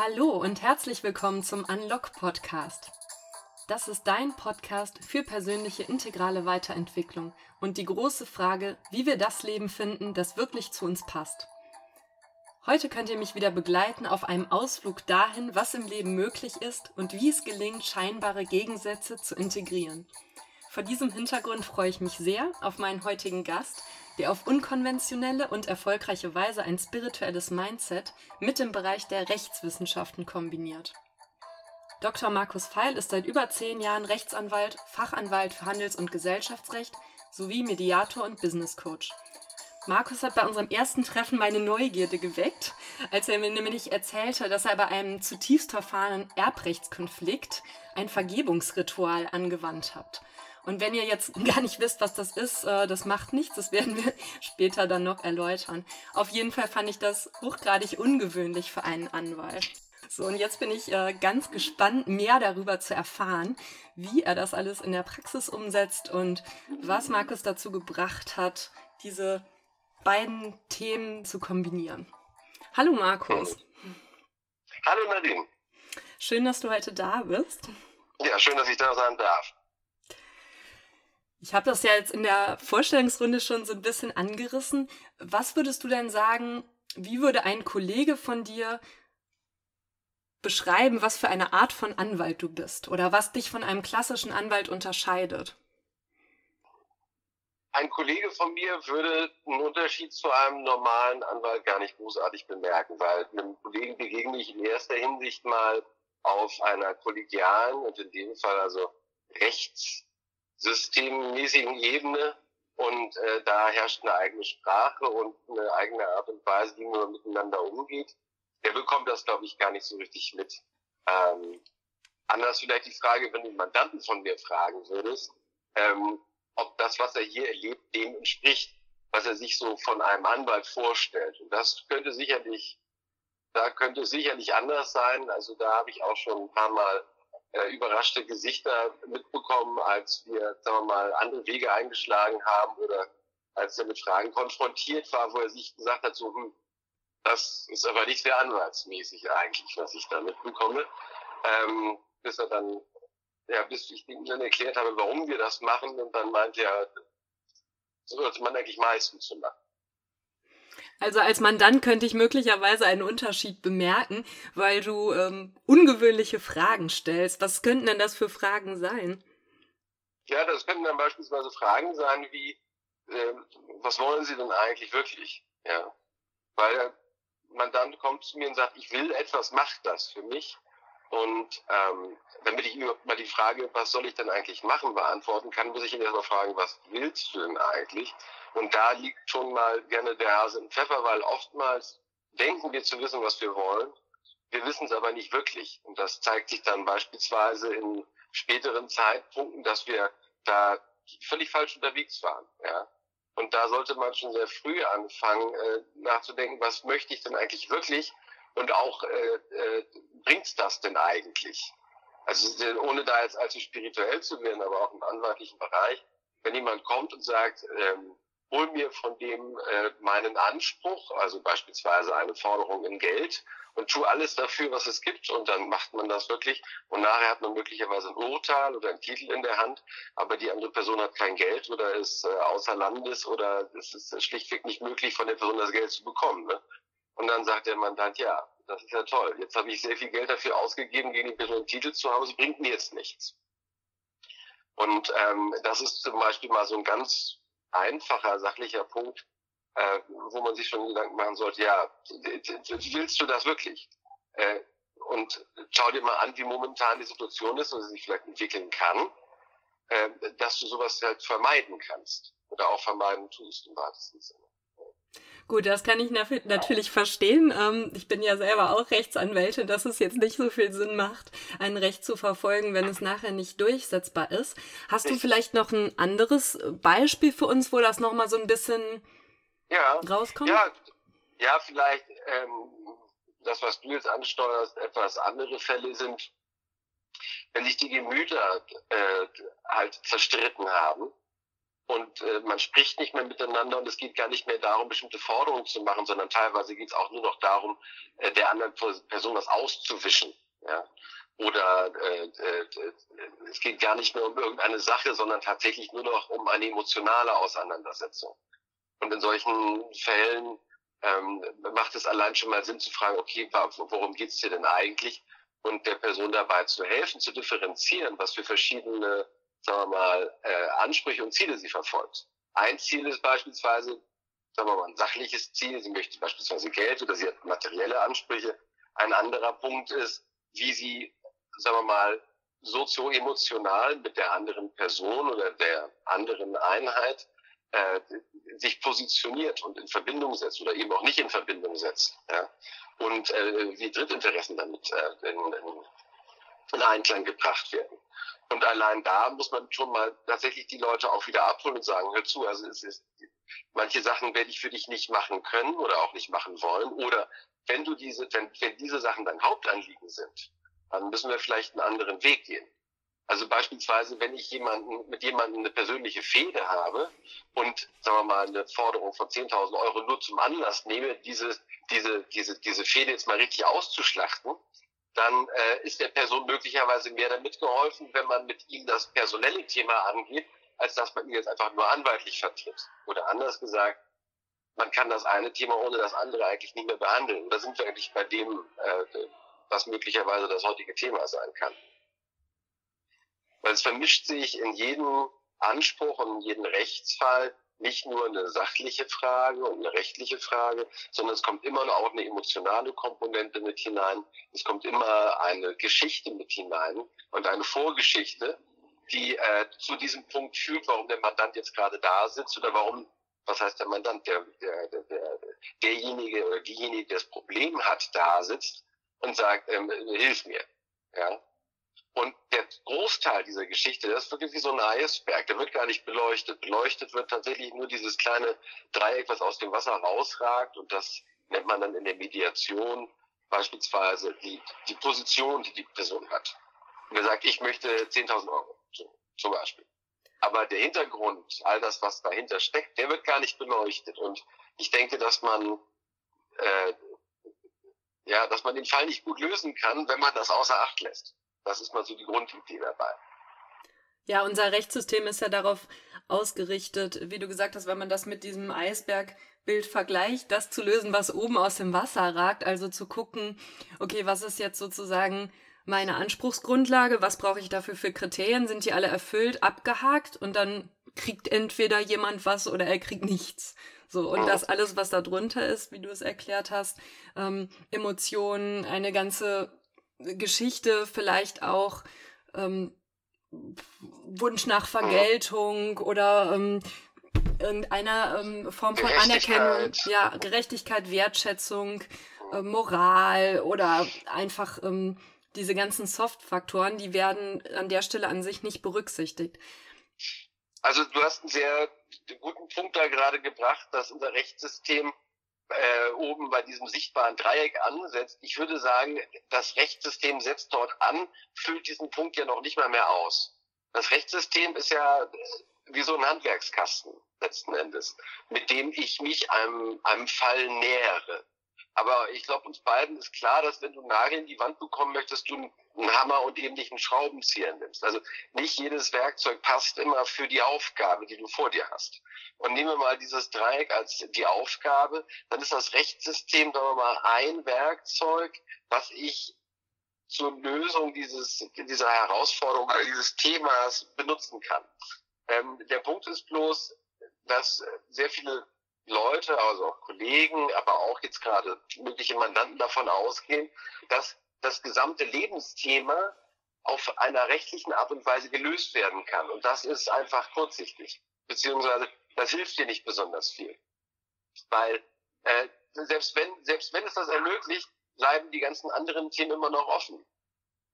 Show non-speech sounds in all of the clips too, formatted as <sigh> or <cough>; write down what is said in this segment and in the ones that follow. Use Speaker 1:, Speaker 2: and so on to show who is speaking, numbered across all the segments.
Speaker 1: Hallo und herzlich willkommen zum Unlock Podcast. Das ist dein Podcast für persönliche integrale Weiterentwicklung und die große Frage, wie wir das Leben finden, das wirklich zu uns passt. Heute könnt ihr mich wieder begleiten auf einem Ausflug dahin, was im Leben möglich ist und wie es gelingt, scheinbare Gegensätze zu integrieren. Vor diesem Hintergrund freue ich mich sehr auf meinen heutigen Gast, der auf unkonventionelle und erfolgreiche Weise ein spirituelles Mindset mit dem Bereich der Rechtswissenschaften kombiniert. Dr. Markus Feil ist seit über zehn Jahren Rechtsanwalt, Fachanwalt für Handels- und Gesellschaftsrecht sowie Mediator und Business Coach. Markus hat bei unserem ersten Treffen meine Neugierde geweckt, als er mir nämlich erzählte, dass er bei einem zutiefst verfahrenen Erbrechtskonflikt ein Vergebungsritual angewandt hat. Und wenn ihr jetzt <laughs> gar nicht wisst, was das ist, äh, das macht nichts. Das werden wir <laughs> später dann noch erläutern. Auf jeden Fall fand ich das hochgradig ungewöhnlich für einen Anwalt. So, und jetzt bin ich äh, ganz gespannt, mehr darüber zu erfahren, wie er das alles in der Praxis umsetzt und was Markus dazu gebracht hat, diese beiden Themen zu kombinieren. Hallo Markus.
Speaker 2: Hallo Nadine.
Speaker 1: Schön, dass du heute da bist.
Speaker 2: Ja, schön, dass ich da sein darf.
Speaker 1: Ich habe das ja jetzt in der Vorstellungsrunde schon so ein bisschen angerissen. Was würdest du denn sagen, wie würde ein Kollege von dir beschreiben, was für eine Art von Anwalt du bist oder was dich von einem klassischen Anwalt unterscheidet?
Speaker 2: Ein Kollege von mir würde einen Unterschied zu einem normalen Anwalt gar nicht großartig bemerken, weil einem Kollegen begegne ich in erster Hinsicht mal auf einer kollegialen und in dem Fall also rechts systemmäßigen Ebene und äh, da herrscht eine eigene Sprache und eine eigene Art und Weise, wie man miteinander umgeht. Der bekommt das, glaube ich, gar nicht so richtig mit. Ähm, anders vielleicht die Frage, wenn du Mandanten von mir fragen würdest, ähm, ob das, was er hier erlebt, dem entspricht, was er sich so von einem Anwalt vorstellt. Und das könnte sicherlich, da könnte sicherlich anders sein. Also da habe ich auch schon ein paar Mal äh, überraschte Gesichter mitbekommen, als wir, sagen wir mal, andere Wege eingeschlagen haben oder als er mit Fragen konfrontiert war, wo er sich gesagt hat, so, hm, das ist aber nicht sehr anwaltsmäßig eigentlich, was ich da mitbekomme. Ähm, bis er dann, ja, bis ich ihm dann erklärt habe, warum wir das machen und dann meinte er, so sollte man eigentlich meistens so machen.
Speaker 1: Also als Mandant könnte ich möglicherweise einen Unterschied bemerken, weil du ähm, ungewöhnliche Fragen stellst. Was könnten denn das für Fragen sein?
Speaker 2: Ja, das könnten dann beispielsweise Fragen sein wie, äh, was wollen Sie denn eigentlich wirklich? Ja, weil der Mandant kommt zu mir und sagt, ich will etwas, macht das für mich. Und ähm, damit ich überhaupt mal die Frage, was soll ich denn eigentlich machen, beantworten kann, muss ich ihn erstmal fragen, was willst du denn eigentlich? Und da liegt schon mal gerne der Hase im Pfeffer, weil oftmals denken wir zu wissen, was wir wollen. Wir wissen es aber nicht wirklich. Und das zeigt sich dann beispielsweise in späteren Zeitpunkten, dass wir da völlig falsch unterwegs waren. Ja? Und da sollte man schon sehr früh anfangen, äh, nachzudenken, was möchte ich denn eigentlich wirklich? Und auch, äh, äh, bringt's das denn eigentlich? Also ohne da jetzt allzu spirituell zu werden, aber auch im anwaltlichen Bereich, wenn jemand kommt und sagt, ähm, hol mir von dem äh, meinen Anspruch, also beispielsweise eine Forderung in Geld und tu alles dafür, was es gibt und dann macht man das wirklich und nachher hat man möglicherweise ein Urteil oder einen Titel in der Hand, aber die andere Person hat kein Geld oder ist äh, außer Landes oder es ist schlichtweg nicht möglich, von der Person das Geld zu bekommen. Ne? Und dann sagt der Mandant, ja, das ist ja toll. Jetzt habe ich sehr viel Geld dafür ausgegeben, gegen die Person Titel zu haben, sie bringt mir jetzt nichts. Und ähm, das ist zum Beispiel mal so ein ganz einfacher, sachlicher Punkt, äh, wo man sich schon Gedanken machen sollte, ja, willst du das wirklich? Äh, und schau dir mal an, wie momentan die Situation ist und sie sich vielleicht entwickeln kann, äh, dass du sowas halt vermeiden kannst oder auch vermeiden tust im weitesten Sinne.
Speaker 1: Gut, das kann ich natürlich verstehen. Ähm, ich bin ja selber auch Rechtsanwältin, dass es jetzt nicht so viel Sinn macht, ein Recht zu verfolgen, wenn es nachher nicht durchsetzbar ist. Hast du vielleicht noch ein anderes Beispiel für uns, wo das nochmal so ein bisschen ja, rauskommt?
Speaker 2: Ja, ja vielleicht ähm, das, was du jetzt ansteuerst, etwas andere Fälle sind, wenn sich die Gemüter äh, halt zerstritten haben und äh, man spricht nicht mehr miteinander und es geht gar nicht mehr darum, bestimmte Forderungen zu machen, sondern teilweise geht es auch nur noch darum, äh, der anderen Person was auszuwischen. Ja? Oder äh, äh, es geht gar nicht mehr um irgendeine Sache, sondern tatsächlich nur noch um eine emotionale Auseinandersetzung. Und in solchen Fällen ähm, macht es allein schon mal Sinn zu fragen, okay, worum geht's dir denn eigentlich? Und der Person dabei zu helfen, zu differenzieren, was für verschiedene sagen wir mal, äh, Ansprüche und Ziele sie verfolgt. Ein Ziel ist beispielsweise, sagen wir mal, ein sachliches Ziel. Sie möchte beispielsweise Geld oder sie hat materielle Ansprüche. Ein anderer Punkt ist, wie sie, sagen wir mal, sozio-emotional mit der anderen Person oder der anderen Einheit äh, sich positioniert und in Verbindung setzt oder eben auch nicht in Verbindung setzt. Ja? Und äh, wie Drittinteressen damit äh, in, in, in Einklang gebracht werden. Und allein da muss man schon mal tatsächlich die Leute auch wieder abholen und sagen, hör zu, also es ist, manche Sachen werde ich für dich nicht machen können oder auch nicht machen wollen. Oder wenn du diese, wenn, wenn diese Sachen dein Hauptanliegen sind, dann müssen wir vielleicht einen anderen Weg gehen. Also beispielsweise, wenn ich jemanden, mit jemandem eine persönliche Fehde habe und, sagen wir mal, eine Forderung von 10.000 Euro nur zum Anlass nehme, diese, diese, diese, diese Fehde jetzt mal richtig auszuschlachten, dann äh, ist der Person möglicherweise mehr damit geholfen, wenn man mit ihm das personelle Thema angeht, als dass man ihn jetzt einfach nur anwaltlich vertritt. Oder anders gesagt, man kann das eine Thema ohne das andere eigentlich nicht mehr behandeln. Da sind wir eigentlich bei dem, äh, was möglicherweise das heutige Thema sein kann. Weil es vermischt sich in jedem Anspruch und in jedem Rechtsfall nicht nur eine sachliche Frage und eine rechtliche Frage, sondern es kommt immer auch eine emotionale Komponente mit hinein. Es kommt immer eine Geschichte mit hinein und eine Vorgeschichte, die äh, zu diesem Punkt führt, warum der Mandant jetzt gerade da sitzt oder warum, was heißt der Mandant, der, der, der, der derjenige oder diejenige, der das Problem hat, da sitzt und sagt, ähm, hilf mir. Ja? Und der Großteil dieser Geschichte, das ist wirklich wie so ein Eisberg. Der wird gar nicht beleuchtet. Beleuchtet wird tatsächlich nur dieses kleine Dreieck, was aus dem Wasser rausragt. Und das nennt man dann in der Mediation beispielsweise die, die Position, die die Person hat. Und er sagt, ich möchte 10.000 Euro, so, zum Beispiel. Aber der Hintergrund, all das, was dahinter steckt, der wird gar nicht beleuchtet. Und ich denke, dass man, äh, ja, dass man den Fall nicht gut lösen kann, wenn man das außer Acht lässt. Das ist mal so die Grundidee dabei.
Speaker 1: Ja, unser Rechtssystem ist ja darauf ausgerichtet, wie du gesagt hast, wenn man das mit diesem Eisbergbild vergleicht, das zu lösen, was oben aus dem Wasser ragt, also zu gucken, okay, was ist jetzt sozusagen meine Anspruchsgrundlage, was brauche ich dafür für Kriterien, sind die alle erfüllt, abgehakt und dann kriegt entweder jemand was oder er kriegt nichts. So, und das alles, was da drunter ist, wie du es erklärt hast, ähm, Emotionen, eine ganze Geschichte, vielleicht auch ähm, Wunsch nach Vergeltung oder ähm, irgendeiner ähm, Form von Anerkennung, ja, Gerechtigkeit, Wertschätzung, äh, Moral oder einfach ähm, diese ganzen Soft-Faktoren, die werden an der Stelle an sich nicht berücksichtigt.
Speaker 2: Also du hast einen sehr guten Punkt da gerade gebracht, dass unser Rechtssystem äh, oben bei diesem sichtbaren Dreieck ansetzt. Ich würde sagen, das Rechtssystem setzt dort an, füllt diesen Punkt ja noch nicht mal mehr aus. Das Rechtssystem ist ja äh, wie so ein Handwerkskasten letzten Endes, mit dem ich mich einem, einem Fall nähere. Aber ich glaube, uns beiden ist klar, dass wenn du Nagel in die Wand bekommen möchtest, du einen Hammer und eben nicht einen Schraubenzieher nimmst. Also nicht jedes Werkzeug passt immer für die Aufgabe, die du vor dir hast. Und nehmen wir mal dieses Dreieck als die Aufgabe, dann ist das Rechtssystem, sagen wir mal, ein Werkzeug, was ich zur Lösung dieses, dieser Herausforderung, dieses Themas benutzen kann. Ähm, der Punkt ist bloß, dass sehr viele Leute, also auch Kollegen, aber auch jetzt gerade mögliche Mandanten davon ausgehen, dass das gesamte Lebensthema auf einer rechtlichen Art und Weise gelöst werden kann. Und das ist einfach kurzsichtig. Beziehungsweise das hilft dir nicht besonders viel. Weil äh, selbst wenn, selbst wenn es das ermöglicht, bleiben die ganzen anderen Themen immer noch offen.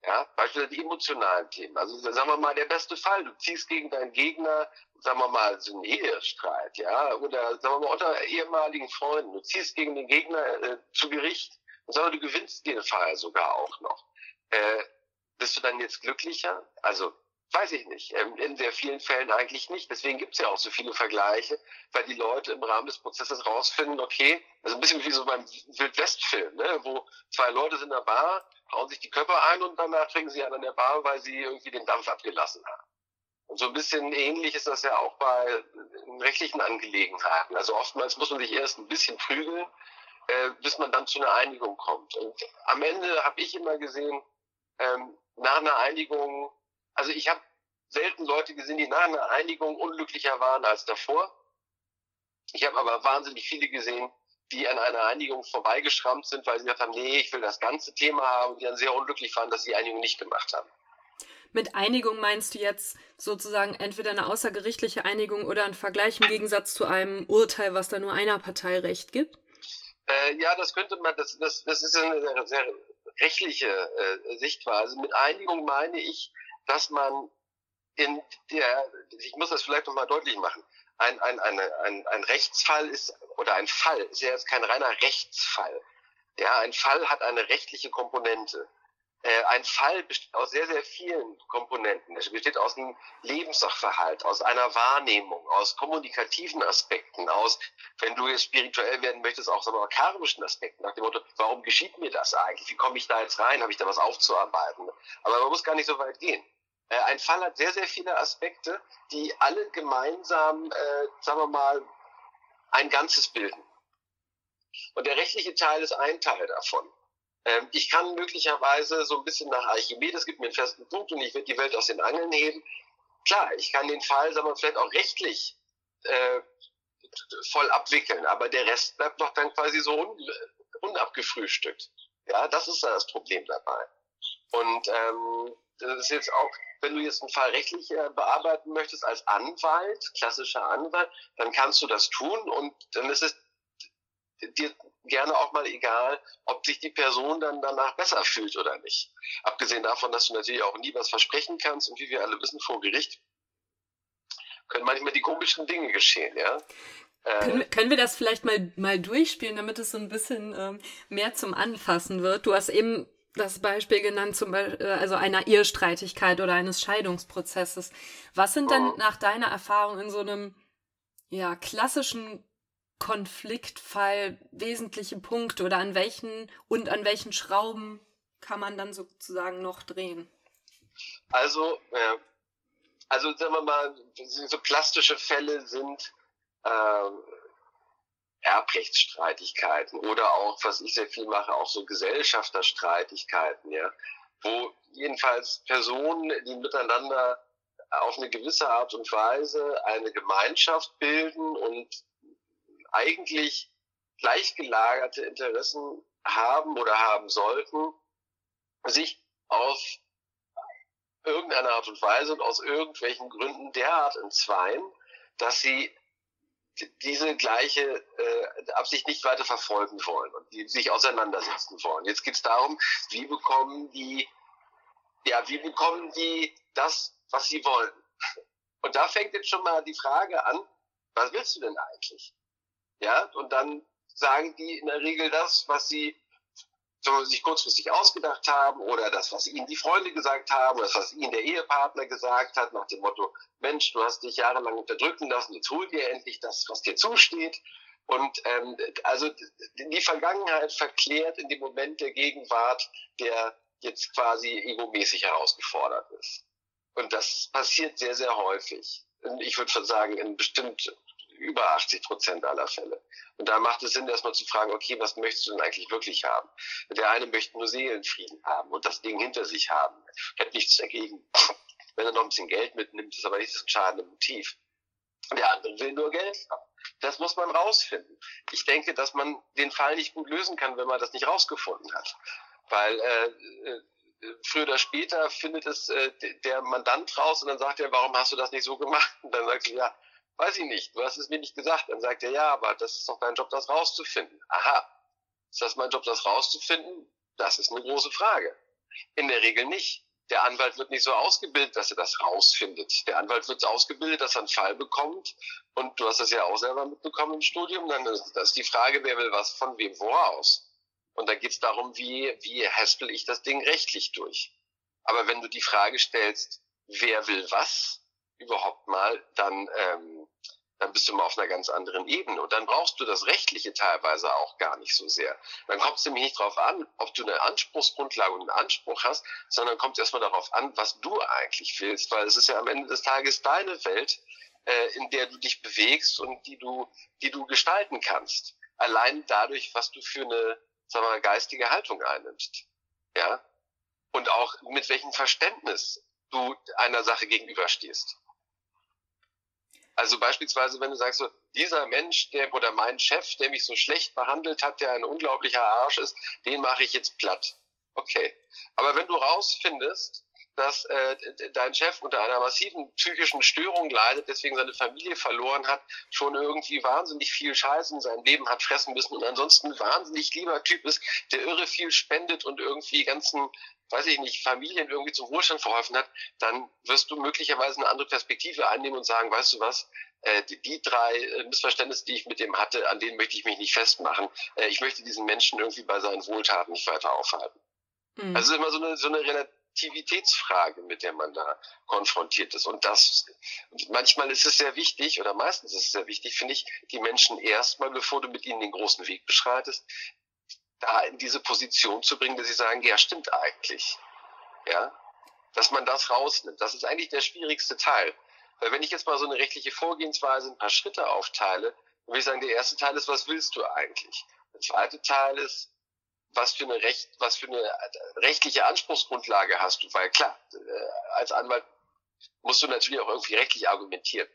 Speaker 2: Ja, beispielsweise die emotionalen Themen. Also sagen wir mal, der beste Fall, du ziehst gegen deinen Gegner, sagen wir mal, so einen Ehestreit, ja, oder sagen wir mal unter ehemaligen Freunden, du ziehst gegen den Gegner äh, zu Gericht und sagen wir, du gewinnst den Fall sogar auch noch. Äh, bist du dann jetzt glücklicher? Also Weiß ich nicht. Ähm, in sehr vielen Fällen eigentlich nicht. Deswegen gibt es ja auch so viele Vergleiche, weil die Leute im Rahmen des Prozesses rausfinden, okay, also ein bisschen wie so beim Wildwest-Film, ne, wo zwei Leute sind in der Bar, hauen sich die Köpfe ein und danach trinken sie an der Bar, weil sie irgendwie den Dampf abgelassen haben. Und so ein bisschen ähnlich ist das ja auch bei rechtlichen Angelegenheiten. Also oftmals muss man sich erst ein bisschen prügeln, äh, bis man dann zu einer Einigung kommt. Und am Ende habe ich immer gesehen, ähm, nach einer Einigung also ich habe selten Leute gesehen, die nach einer Einigung unglücklicher waren als davor. Ich habe aber wahnsinnig viele gesehen, die an einer Einigung vorbeigeschrammt sind, weil sie gesagt haben, nee, ich will das ganze Thema haben und die dann sehr unglücklich waren, dass sie die Einigung nicht gemacht haben.
Speaker 1: Mit Einigung meinst du jetzt sozusagen entweder eine außergerichtliche Einigung oder ein Vergleich im Gegensatz zu einem Urteil, was da nur einer Partei Recht gibt?
Speaker 2: Äh, ja, das könnte man, das, das, das ist eine sehr, sehr rechtliche äh, Sichtweise. Mit Einigung meine ich, dass man in der, ich muss das vielleicht nochmal deutlich machen, ein, ein, eine, ein, ein Rechtsfall ist, oder ein Fall ist ja jetzt kein reiner Rechtsfall. Ja, ein Fall hat eine rechtliche Komponente. Äh, ein Fall besteht aus sehr, sehr vielen Komponenten. Es besteht aus einem Lebenssachverhalt, aus einer Wahrnehmung, aus kommunikativen Aspekten, aus, wenn du jetzt spirituell werden möchtest, auch so karmischen Aspekten, nach dem Motto, warum geschieht mir das eigentlich? Wie komme ich da jetzt rein? Habe ich da was aufzuarbeiten? Aber man muss gar nicht so weit gehen. Äh, ein Fall hat sehr, sehr viele Aspekte, die alle gemeinsam, äh, sagen wir mal, ein Ganzes bilden. Und der rechtliche Teil ist ein Teil davon. Ähm, ich kann möglicherweise so ein bisschen nach Archimedes, gibt mir einen festen Punkt und ich werde die Welt aus den Angeln heben. Klar, ich kann den Fall, sagen wir, vielleicht auch rechtlich äh, voll abwickeln, aber der Rest bleibt doch dann quasi so un unabgefrühstückt. Ja, das ist das Problem dabei. Und ähm, das ist jetzt auch wenn du jetzt einen Fall rechtlich äh, bearbeiten möchtest als Anwalt, klassischer Anwalt, dann kannst du das tun und dann ist es dir gerne auch mal egal, ob sich die Person dann danach besser fühlt oder nicht. Abgesehen davon, dass du natürlich auch nie was versprechen kannst und wie wir alle wissen vor Gericht können manchmal die komischen Dinge geschehen, ja.
Speaker 1: Können, äh, können, wir das vielleicht mal, mal durchspielen, damit es so ein bisschen ähm, mehr zum Anfassen wird? Du hast eben das Beispiel genannt, zum Beispiel, äh, also einer Ehestreitigkeit oder eines Scheidungsprozesses. Was sind denn nach deiner Erfahrung in so einem ja, klassischen Konfliktfall wesentliche Punkte oder an welchen und an welchen Schrauben kann man dann sozusagen noch drehen?
Speaker 2: Also, äh, also sagen wir mal, so plastische Fälle sind äh, Erbrechtsstreitigkeiten oder auch, was ich sehr viel mache, auch so Gesellschafterstreitigkeiten, ja, wo jedenfalls Personen, die miteinander auf eine gewisse Art und Weise eine Gemeinschaft bilden und eigentlich gleichgelagerte Interessen haben oder haben sollten, sich auf irgendeine Art und Weise und aus irgendwelchen Gründen derart entzweien, dass sie diese gleiche äh, Absicht nicht weiter verfolgen wollen und die sich auseinandersetzen wollen. Jetzt geht es darum, wie bekommen die, ja, wie bekommen die das, was sie wollen? Und da fängt jetzt schon mal die Frage an, was willst du denn eigentlich? Ja, und dann sagen die in der Regel das, was sie sich kurzfristig ausgedacht haben oder das, was ihnen die Freunde gesagt haben oder das, was ihnen der Ehepartner gesagt hat, nach dem Motto, Mensch, du hast dich jahrelang unterdrücken lassen, jetzt hol dir endlich das, was dir zusteht. Und ähm, also die Vergangenheit verklärt in dem Moment der Gegenwart, der jetzt quasi egomäßig herausgefordert ist. Und das passiert sehr, sehr häufig. Ich würde sagen, in bestimmt über 80 Prozent aller Fälle. Und da macht es Sinn, erstmal zu fragen, okay, was möchtest du denn eigentlich wirklich haben? Der eine möchte nur Seelenfrieden haben und das Ding hinter sich haben. Hätte nichts dagegen. Wenn er noch ein bisschen Geld mitnimmt, ist aber nicht das entscheidende Motiv. Der andere will nur Geld haben. Das muss man rausfinden. Ich denke, dass man den Fall nicht gut lösen kann, wenn man das nicht rausgefunden hat. Weil äh, äh früher oder später findet es äh, der Mandant raus und dann sagt er, warum hast du das nicht so gemacht? Und dann sagst du, ja, Weiß ich nicht, du hast es mir nicht gesagt. Dann sagt er, ja, aber das ist doch dein Job, das rauszufinden. Aha, ist das mein Job, das rauszufinden? Das ist eine große Frage. In der Regel nicht. Der Anwalt wird nicht so ausgebildet, dass er das rausfindet. Der Anwalt wird ausgebildet, dass er einen Fall bekommt. Und du hast das ja auch selber mitbekommen im Studium. Dann ist das die Frage, wer will was von wem voraus. Und da geht es darum, wie, wie haspel ich das Ding rechtlich durch. Aber wenn du die Frage stellst, wer will was überhaupt mal, dann, ähm, dann bist du mal auf einer ganz anderen Ebene. Und dann brauchst du das Rechtliche teilweise auch gar nicht so sehr. Dann kommt es nämlich nicht darauf an, ob du eine Anspruchsgrundlage und einen Anspruch hast, sondern kommt erstmal darauf an, was du eigentlich willst, weil es ist ja am Ende des Tages deine Welt, äh, in der du dich bewegst und die du, die du gestalten kannst. Allein dadurch, was du für eine, sagen wir mal, geistige Haltung einnimmst. Ja. Und auch mit welchem Verständnis du einer Sache gegenüberstehst. Also beispielsweise, wenn du sagst so, dieser Mensch, der oder mein Chef, der mich so schlecht behandelt hat, der ein unglaublicher Arsch ist, den mache ich jetzt platt. Okay. Aber wenn du rausfindest, dass äh, dein Chef unter einer massiven psychischen Störung leidet, deswegen seine Familie verloren hat, schon irgendwie wahnsinnig viel Scheiße in seinem Leben hat fressen müssen und ansonsten ein wahnsinnig lieber Typ ist, der irre viel spendet und irgendwie ganzen, weiß ich nicht, Familien irgendwie zum Wohlstand verholfen hat, dann wirst du möglicherweise eine andere Perspektive einnehmen und sagen, weißt du was, äh, die, die drei äh, Missverständnisse, die ich mit dem hatte, an denen möchte ich mich nicht festmachen. Äh, ich möchte diesen Menschen irgendwie bei seinen Wohltaten nicht weiter aufhalten. Mhm. Also immer so eine, so eine relativ Aktivitätsfrage, mit der man da konfrontiert ist. Und das, manchmal ist es sehr wichtig, oder meistens ist es sehr wichtig, finde ich, die Menschen erstmal, bevor du mit ihnen den großen Weg beschreitest, da in diese Position zu bringen, dass sie sagen, ja, stimmt eigentlich. Ja, dass man das rausnimmt. Das ist eigentlich der schwierigste Teil. Weil wenn ich jetzt mal so eine rechtliche Vorgehensweise ein paar Schritte aufteile, dann würde ich sagen, der erste Teil ist, was willst du eigentlich? Der zweite Teil ist, was für eine Recht, was für eine rechtliche Anspruchsgrundlage hast du, weil klar, äh, als Anwalt musst du natürlich auch irgendwie rechtlich argumentieren.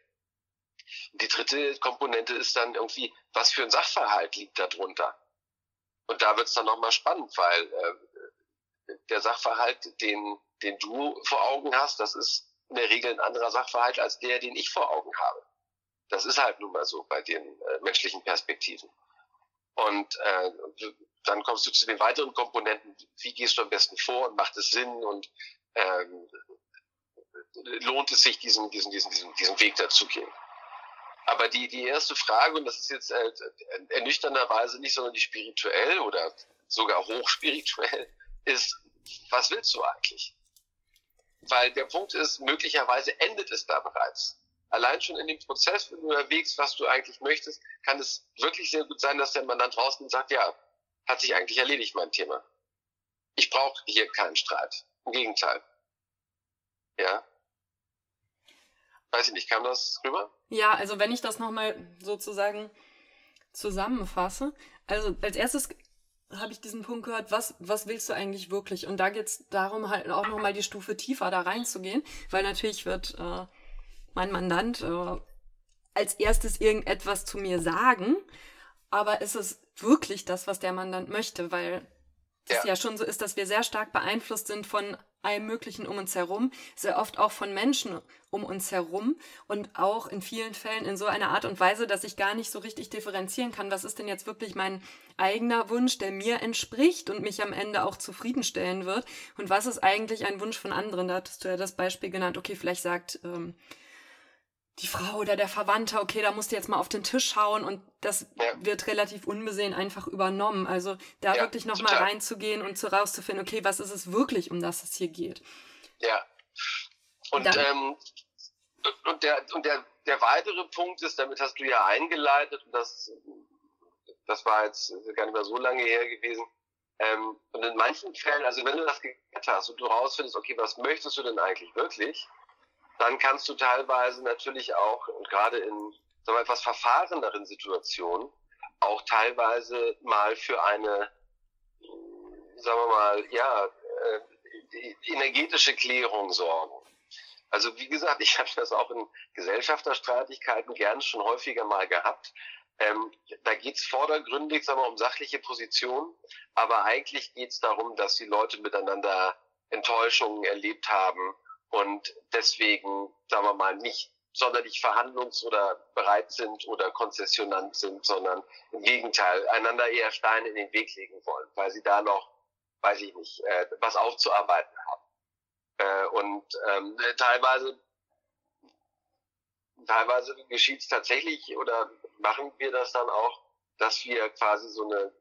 Speaker 2: Und die dritte Komponente ist dann irgendwie, was für ein Sachverhalt liegt da drunter. Und da wird es dann nochmal spannend, weil äh, der Sachverhalt, den, den du vor Augen hast, das ist in der Regel ein anderer Sachverhalt als der, den ich vor Augen habe. Das ist halt nun mal so bei den äh, menschlichen Perspektiven. Und äh, dann kommst du zu den weiteren Komponenten, wie gehst du am besten vor und macht es Sinn und ähm, lohnt es sich, diesen, diesen, diesen, diesen, diesen Weg dazu gehen. Aber die, die erste Frage, und das ist jetzt äh, ernüchternderweise nicht sondern die spirituell oder sogar hochspirituell, ist, was willst du eigentlich? Weil der Punkt ist, möglicherweise endet es da bereits allein schon in dem Prozess, wenn du erwägst, was du eigentlich möchtest, kann es wirklich sehr gut sein, dass der Mandant rauskommt und sagt, ja, hat sich eigentlich erledigt, mein Thema. Ich brauche hier keinen Streit. Im Gegenteil. Ja. Weiß ich nicht, kam das rüber?
Speaker 1: Ja, also wenn ich das nochmal sozusagen zusammenfasse, also als erstes habe ich diesen Punkt gehört, was, was willst du eigentlich wirklich? Und da geht es darum, halt auch nochmal die Stufe tiefer da reinzugehen, weil natürlich wird äh, mein Mandant äh, als erstes irgendetwas zu mir sagen, aber ist es wirklich das, was der Mandant möchte, weil es ja. ja schon so ist, dass wir sehr stark beeinflusst sind von allem Möglichen um uns herum, sehr oft auch von Menschen um uns herum und auch in vielen Fällen in so einer Art und Weise, dass ich gar nicht so richtig differenzieren kann, was ist denn jetzt wirklich mein eigener Wunsch, der mir entspricht und mich am Ende auch zufriedenstellen wird und was ist eigentlich ein Wunsch von anderen. Da hattest du ja das Beispiel genannt, okay, vielleicht sagt ähm, die Frau oder der Verwandte, okay, da musst du jetzt mal auf den Tisch schauen und das ja. wird relativ unbesehen einfach übernommen. Also da ja, wirklich nochmal reinzugehen und so rauszufinden, okay, was ist es wirklich, um das es hier geht.
Speaker 2: Ja. Und, Dann, ähm, und, der, und der, der weitere Punkt ist, damit hast du ja eingeleitet, und das, das war jetzt gar nicht mehr so lange her gewesen, ähm, und in manchen Fällen, also wenn du das geklärt hast und du rausfindest, okay, was möchtest du denn eigentlich wirklich, dann kannst du teilweise natürlich auch, und gerade in sagen wir, etwas verfahreneren Situationen, auch teilweise mal für eine, sagen wir mal, ja, äh, energetische Klärung sorgen. Also wie gesagt, <laughs> ich habe das auch in Gesellschafterstreitigkeiten gern schon häufiger mal gehabt. Ähm, da geht's vordergründig sagen wir, um sachliche Positionen, aber eigentlich geht's darum, dass die Leute miteinander Enttäuschungen erlebt haben und deswegen, sagen wir mal, nicht sonderlich verhandlungs- oder bereit sind oder konzessionant sind, sondern im Gegenteil, einander eher Steine in den Weg legen wollen, weil sie da noch, weiß ich nicht, äh, was aufzuarbeiten haben. Äh, und ähm, teilweise, teilweise geschieht es tatsächlich oder machen wir das dann auch, dass wir quasi so eine,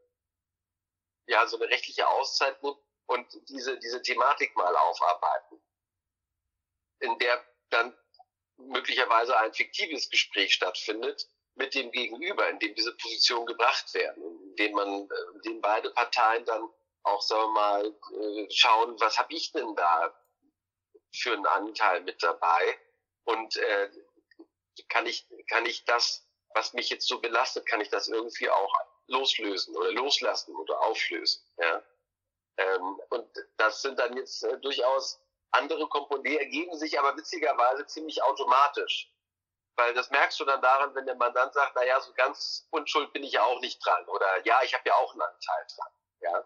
Speaker 2: ja, so eine rechtliche Auszeit nehmen und diese, diese Thematik mal aufarbeiten in der dann möglicherweise ein fiktives Gespräch stattfindet mit dem Gegenüber, in dem diese Positionen gebracht werden, in dem man, äh, in dem beide Parteien dann auch, sagen wir mal, äh, schauen, was habe ich denn da für einen Anteil mit dabei und äh, kann ich kann ich das, was mich jetzt so belastet, kann ich das irgendwie auch loslösen oder loslassen oder auflösen, ja. Ähm, und das sind dann jetzt äh, durchaus andere Komponenten, ergeben sich aber witzigerweise ziemlich automatisch. Weil das merkst du dann daran, wenn der Mandant sagt, na ja, so ganz unschuld bin ich ja auch nicht dran. Oder ja, ich habe ja auch einen Anteil dran. Ja.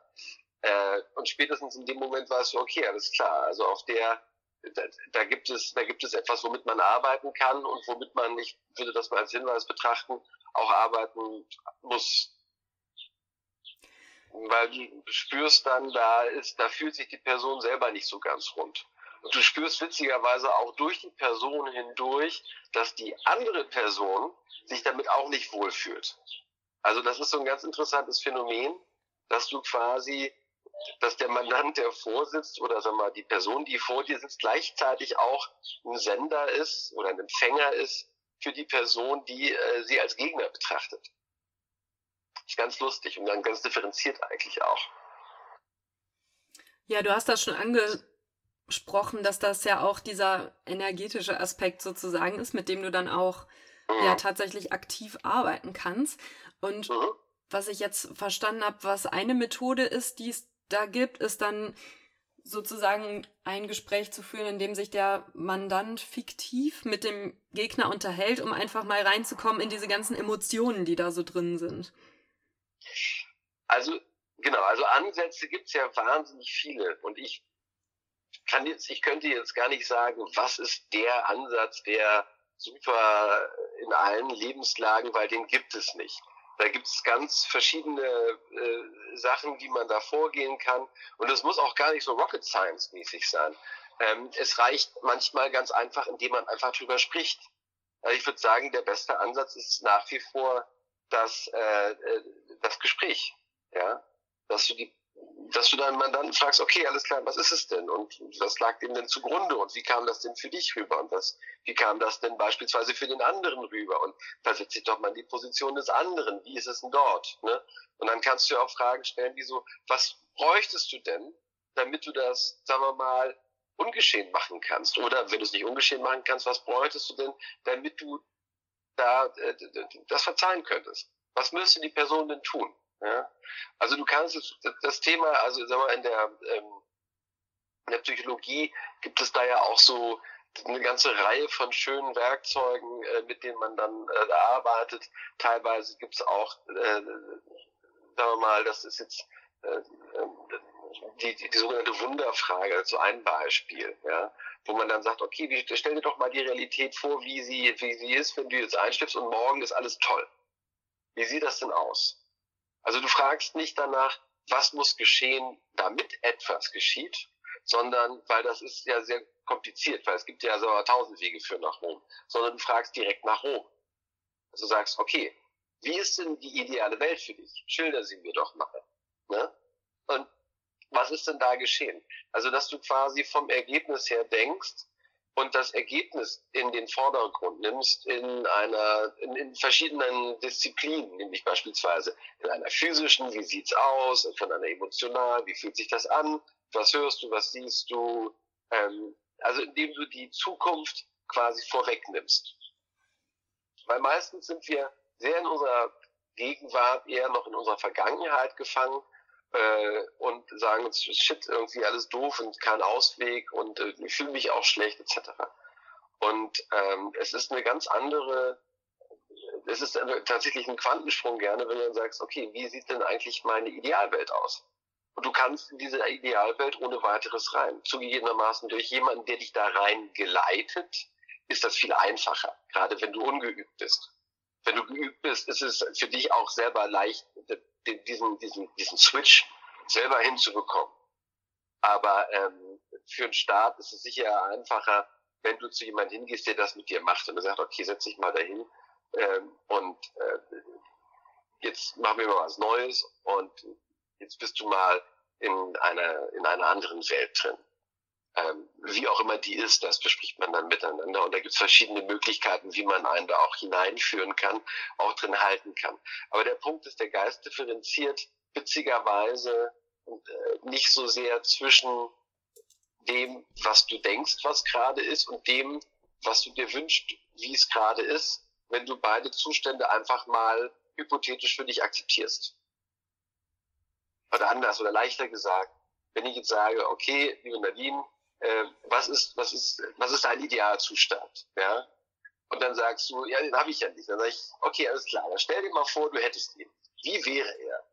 Speaker 2: Äh, und spätestens in dem Moment weißt du, okay, alles klar. Also auf der, da, da gibt es, da gibt es etwas, womit man arbeiten kann und womit man, ich würde das mal als Hinweis betrachten, auch arbeiten muss. Weil du spürst dann, da ist, da fühlt sich die Person selber nicht so ganz rund. Und du spürst witzigerweise auch durch die Person hindurch, dass die andere Person sich damit auch nicht wohlfühlt. Also das ist so ein ganz interessantes Phänomen, dass du quasi, dass der Mandant, der vorsitzt, oder sag mal, die Person, die vor dir sitzt, gleichzeitig auch ein Sender ist oder ein Empfänger ist für die Person, die äh, sie als Gegner betrachtet. Ist ganz lustig und dann ganz differenziert eigentlich auch.
Speaker 1: Ja, du hast das schon ange gesprochen, dass das ja auch dieser energetische Aspekt sozusagen ist, mit dem du dann auch ja tatsächlich aktiv arbeiten kannst. Und mhm. was ich jetzt verstanden habe, was eine Methode ist, die es da gibt, ist dann sozusagen ein Gespräch zu führen, in dem sich der Mandant fiktiv mit dem Gegner unterhält, um einfach mal reinzukommen in diese ganzen Emotionen, die da so drin sind.
Speaker 2: Also genau, also Ansätze gibt es ja wahnsinnig viele und ich kann jetzt, ich könnte jetzt gar nicht sagen, was ist der Ansatz, der super in allen Lebenslagen, weil den gibt es nicht. Da gibt es ganz verschiedene äh, Sachen, wie man da vorgehen kann. Und es muss auch gar nicht so Rocket Science mäßig sein. Ähm, es reicht manchmal ganz einfach, indem man einfach drüber spricht. Also ich würde sagen, der beste Ansatz ist nach wie vor das, äh, äh das Gespräch. Ja, dass du die dass du deinen Mandanten fragst, okay, alles klar, was ist es denn und was lag dem denn zugrunde und wie kam das denn für dich rüber und was, wie kam das denn beispielsweise für den anderen rüber und versetz dich doch mal in die Position des anderen, wie ist es denn dort, ne? Und dann kannst du ja auch Fragen stellen, wie so, was bräuchtest du denn, damit du das, sagen wir mal, ungeschehen machen kannst oder wenn du es nicht ungeschehen machen kannst, was bräuchtest du denn, damit du da äh, das verzeihen könntest? Was müsste die Person denn tun? Ja? Also du kannst das Thema, also sag mal, in der, ähm, in der Psychologie gibt es da ja auch so eine ganze Reihe von schönen Werkzeugen, äh, mit denen man dann äh, arbeitet. Teilweise gibt es auch, äh, sagen wir mal, das ist jetzt äh, die, die, die sogenannte Wunderfrage, also ein Beispiel, ja, wo man dann sagt, okay, wie, stell dir doch mal die Realität vor, wie sie, wie sie ist, wenn du jetzt einstiftst und morgen ist alles toll. Wie sieht das denn aus? Also du fragst nicht danach, was muss geschehen, damit etwas geschieht, sondern, weil das ist ja sehr kompliziert, weil es gibt ja so tausend Wege für nach Rom, sondern du fragst direkt nach Rom. Also sagst, okay, wie ist denn die ideale Welt für dich? Schilder sie mir doch mal. Ne? Und was ist denn da geschehen? Also, dass du quasi vom Ergebnis her denkst, und das Ergebnis in den Vordergrund nimmst in einer, in, in verschiedenen Disziplinen, nämlich beispielsweise in einer physischen, wie sieht's aus, von einer emotionalen, wie fühlt sich das an, was hörst du, was siehst du, ähm, also indem du die Zukunft quasi vorwegnimmst. Weil meistens sind wir sehr in unserer Gegenwart, eher noch in unserer Vergangenheit gefangen äh, und sagen, shit, irgendwie alles doof und kein Ausweg und äh, ich fühle mich auch schlecht etc. Und ähm, es ist eine ganz andere, es ist tatsächlich ein Quantensprung gerne, wenn du dann sagst, okay, wie sieht denn eigentlich meine Idealwelt aus? Und du kannst in diese Idealwelt ohne weiteres rein. Zugegebenermaßen durch jemanden, der dich da rein geleitet, ist das viel einfacher, gerade wenn du ungeübt bist. Wenn du geübt bist, ist es für dich auch selber leicht, den, diesen, diesen, diesen Switch selber hinzubekommen. Aber ähm, für einen Staat ist es sicher einfacher, wenn du zu jemandem hingehst, der das mit dir macht und er sagt, okay, setz dich mal dahin ähm, und äh, jetzt machen wir mal was Neues und jetzt bist du mal in einer, in einer anderen Welt drin. Ähm, wie auch immer die ist, das bespricht man dann miteinander. Und da gibt es verschiedene Möglichkeiten, wie man einen da auch hineinführen kann, auch drin halten kann. Aber der Punkt ist, der Geist differenziert witzigerweise äh, nicht so sehr zwischen dem, was du denkst, was gerade ist, und dem, was du dir wünschst, wie es gerade ist, wenn du beide Zustände einfach mal hypothetisch für dich akzeptierst. Oder anders oder leichter gesagt, wenn ich jetzt sage, okay, liebe Nadine, äh, was ist, was ist, was ist dein Idealzustand? Ja? Und dann sagst du, ja, den habe ich ja nicht. Dann sage ich, okay, alles klar, dann stell dir mal vor, du hättest ihn. Wie wäre er?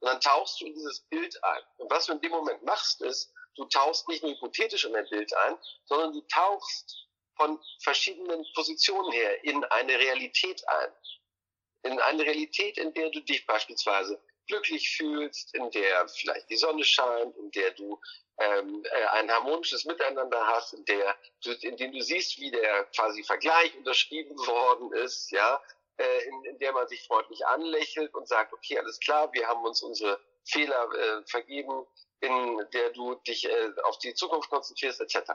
Speaker 2: Und dann tauchst du in dieses Bild ein. Und was du in dem Moment machst, ist, du tauchst nicht nur hypothetisch in ein Bild ein, sondern du tauchst von verschiedenen Positionen her in eine Realität ein. In eine Realität, in der du dich beispielsweise glücklich fühlst, in der vielleicht die Sonne scheint, in der du ähm, äh, ein harmonisches Miteinander hast, in der du, in dem du siehst, wie der quasi Vergleich unterschrieben worden ist, ja, äh, in, in der man sich freundlich anlächelt und sagt, okay, alles klar, wir haben uns unsere Fehler äh, vergeben, in der du dich äh, auf die Zukunft konzentrierst, etc.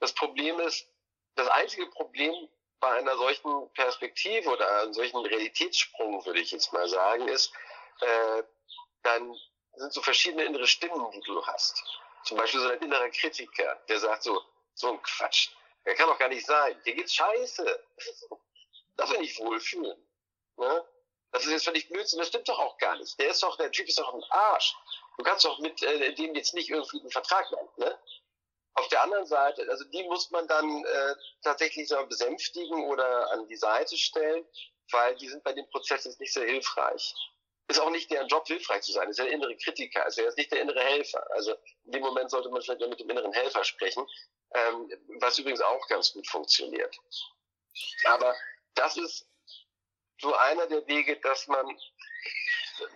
Speaker 2: Das Problem ist, das einzige Problem bei einer solchen Perspektive oder einem solchen Realitätssprung, würde ich jetzt mal sagen, ist, äh, dann sind so verschiedene innere Stimmen, die du hast. Zum Beispiel so ein innerer Kritiker, der sagt so, so ein Quatsch. Der kann doch gar nicht sein. Dir geht's scheiße. Darf er nicht wohlfühlen. Ne? Das ist jetzt völlig Blödsinn, das stimmt doch auch gar nicht. Der ist doch, der Typ ist doch ein Arsch. Du kannst doch mit äh, dem jetzt nicht irgendwie einen Vertrag machen, ne? Auf der anderen Seite, also die muss man dann äh, tatsächlich so besänftigen oder an die Seite stellen, weil die sind bei dem Prozess jetzt nicht sehr hilfreich ist auch nicht deren Job, hilfreich zu sein. Ist ja der innere Kritiker, ist ja jetzt nicht der innere Helfer. Also in dem Moment sollte man vielleicht mit dem inneren Helfer sprechen, ähm, was übrigens auch ganz gut funktioniert. Aber das ist so einer der Wege, dass man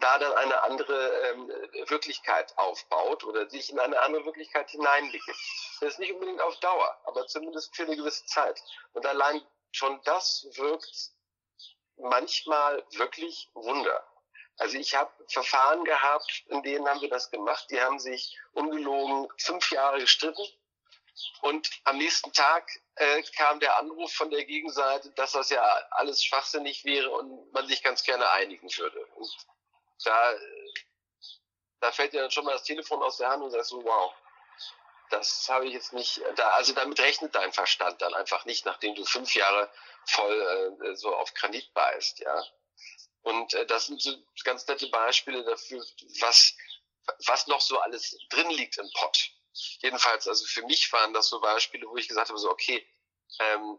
Speaker 2: da dann eine andere ähm, Wirklichkeit aufbaut oder sich in eine andere Wirklichkeit hineinbegibt. Das ist nicht unbedingt auf Dauer, aber zumindest für eine gewisse Zeit. Und allein schon das wirkt manchmal wirklich Wunder. Also ich habe Verfahren gehabt, in denen haben wir das gemacht. Die haben sich ungelogen fünf Jahre gestritten. Und am nächsten Tag äh, kam der Anruf von der Gegenseite, dass das ja alles schwachsinnig wäre und man sich ganz gerne einigen würde. Und da, da fällt dir dann schon mal das Telefon aus der Hand und sagst so, wow, das habe ich jetzt nicht, da, also damit rechnet dein Verstand dann einfach nicht, nachdem du fünf Jahre voll äh, so auf Granit beißt, ja. Und äh, das sind so ganz nette Beispiele dafür, was, was noch so alles drin liegt im Pott. Jedenfalls, also für mich waren das so Beispiele, wo ich gesagt habe, so, okay, ähm,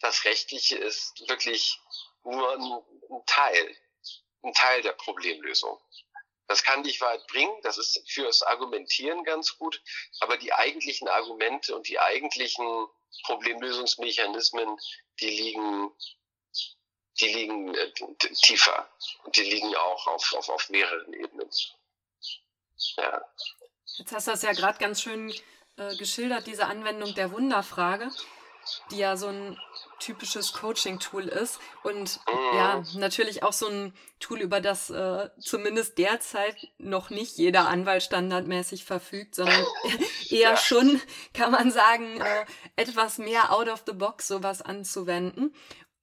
Speaker 2: das Rechtliche ist wirklich nur ein, ein Teil, ein Teil der Problemlösung. Das kann dich weit bringen, das ist fürs Argumentieren ganz gut, aber die eigentlichen Argumente und die eigentlichen Problemlösungsmechanismen, die liegen die liegen äh, tiefer und die liegen auch auf, auf, auf mehreren Ebenen.
Speaker 1: Ja. Jetzt hast du das ja gerade ganz schön äh, geschildert, diese Anwendung der Wunderfrage, die ja so ein typisches Coaching-Tool ist und mhm. ja, natürlich auch so ein Tool, über das äh, zumindest derzeit noch nicht jeder Anwalt standardmäßig verfügt, sondern <laughs> eher ja. schon, kann man sagen, äh, etwas mehr out of the box sowas anzuwenden.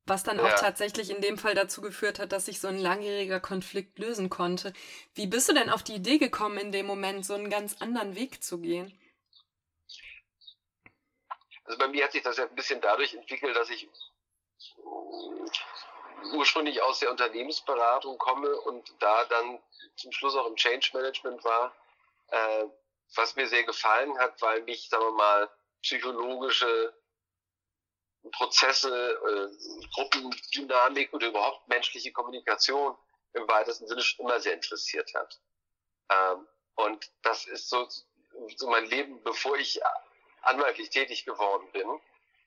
Speaker 1: Was dann auch ja. tatsächlich in dem Fall dazu geführt hat, dass sich so ein langjähriger Konflikt lösen konnte. Wie bist du denn auf die Idee gekommen, in dem Moment so einen ganz anderen Weg zu gehen?
Speaker 2: Also bei mir hat sich das ja ein bisschen dadurch entwickelt, dass ich ursprünglich aus der Unternehmensberatung komme und da dann zum Schluss auch im Change Management war, äh, was mir sehr gefallen hat, weil mich, sagen wir mal, psychologische Prozesse, äh, Gruppendynamik oder überhaupt menschliche Kommunikation im weitesten Sinne schon immer sehr interessiert hat. Ähm, und das ist so, so mein Leben, bevor ich anwaltlich tätig geworden bin.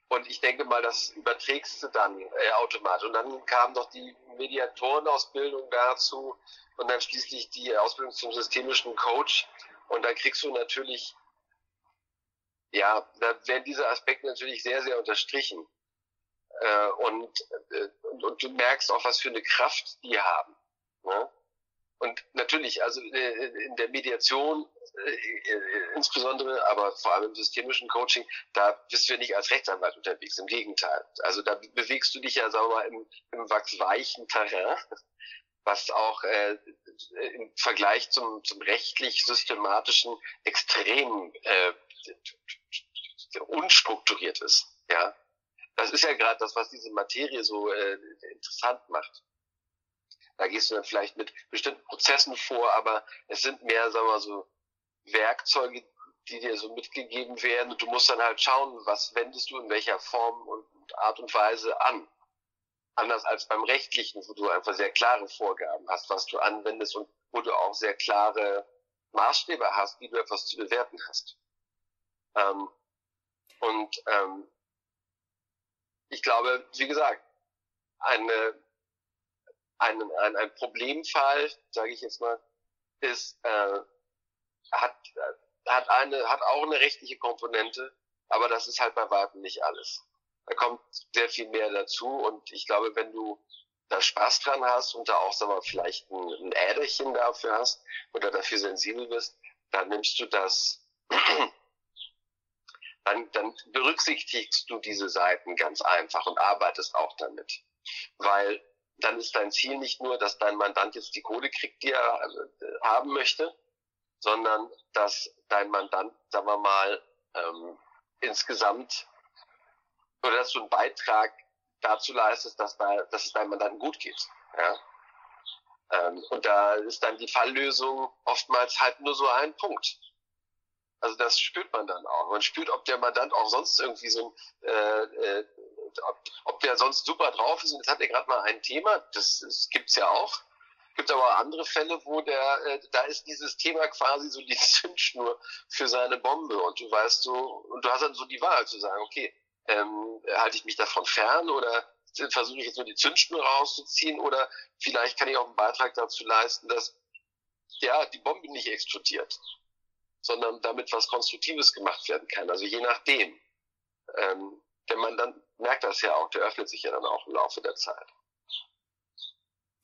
Speaker 2: Und ich denke mal, das überträgst du dann äh, automatisch. Und dann kam noch die Mediatorenausbildung dazu und dann schließlich die Ausbildung zum systemischen Coach. Und da kriegst du natürlich ja, da werden diese Aspekte natürlich sehr, sehr unterstrichen. Äh, und, äh, und, du merkst auch, was für eine Kraft die haben. Ne? und natürlich, also äh, in der Mediation äh, äh, insbesondere, aber vor allem im systemischen Coaching, da bist du ja nicht als Rechtsanwalt unterwegs. Im Gegenteil. Also da bewegst du dich ja, mal, im, im wachsweichen Terrain, was auch äh, im Vergleich zum, zum rechtlich systematischen extrem äh, unstrukturiert ist. Ja, das ist ja gerade das, was diese Materie so äh, interessant macht. Da gehst du dann vielleicht mit bestimmten Prozessen vor, aber es sind mehr, sagen wir mal so, Werkzeuge, die dir so mitgegeben werden. Und du musst dann halt schauen, was wendest du in welcher Form und Art und Weise an. Anders als beim rechtlichen, wo du einfach sehr klare Vorgaben hast, was du anwendest und wo du auch sehr klare Maßstäbe hast, wie du etwas zu bewerten hast. Ähm, und ähm, ich glaube, wie gesagt, eine ein, ein, ein Problemfall, sage ich jetzt mal, ist, äh, hat, hat, eine, hat auch eine rechtliche Komponente, aber das ist halt bei Weitem nicht alles. Da kommt sehr viel mehr dazu und ich glaube, wenn du da Spaß dran hast und da auch, sagen wir, vielleicht ein, ein Äderchen dafür hast oder dafür sensibel bist, dann nimmst du das, dann, dann berücksichtigst du diese Seiten ganz einfach und arbeitest auch damit. Weil dann ist dein Ziel nicht nur, dass dein Mandant jetzt die Kohle kriegt, die er äh, haben möchte, sondern dass dein Mandant, sagen wir mal, ähm, insgesamt oder dass du einen Beitrag dazu leistest, dass, da, dass es deinem Mandanten gut geht. Ja? Ähm, und da ist dann die Falllösung oftmals halt nur so ein Punkt. Also das spürt man dann auch. Man spürt, ob der Mandant auch sonst irgendwie so äh, äh, ob, ob der sonst super drauf ist. Und jetzt hat er gerade mal ein Thema, das, das gibt's ja auch. Gibt aber auch andere Fälle, wo der, äh, da ist dieses Thema quasi so die <laughs> Zündschnur für seine Bombe und du weißt so, und du hast dann so die Wahl zu sagen, okay, ähm, halte ich mich davon fern oder versuche ich jetzt nur die Zündschnur rauszuziehen oder vielleicht kann ich auch einen Beitrag dazu leisten, dass ja die Bombe nicht explodiert, sondern damit was Konstruktives gemacht werden kann. Also je nachdem. Ähm, denn man dann merkt das ja auch, der öffnet sich ja dann auch im Laufe der Zeit.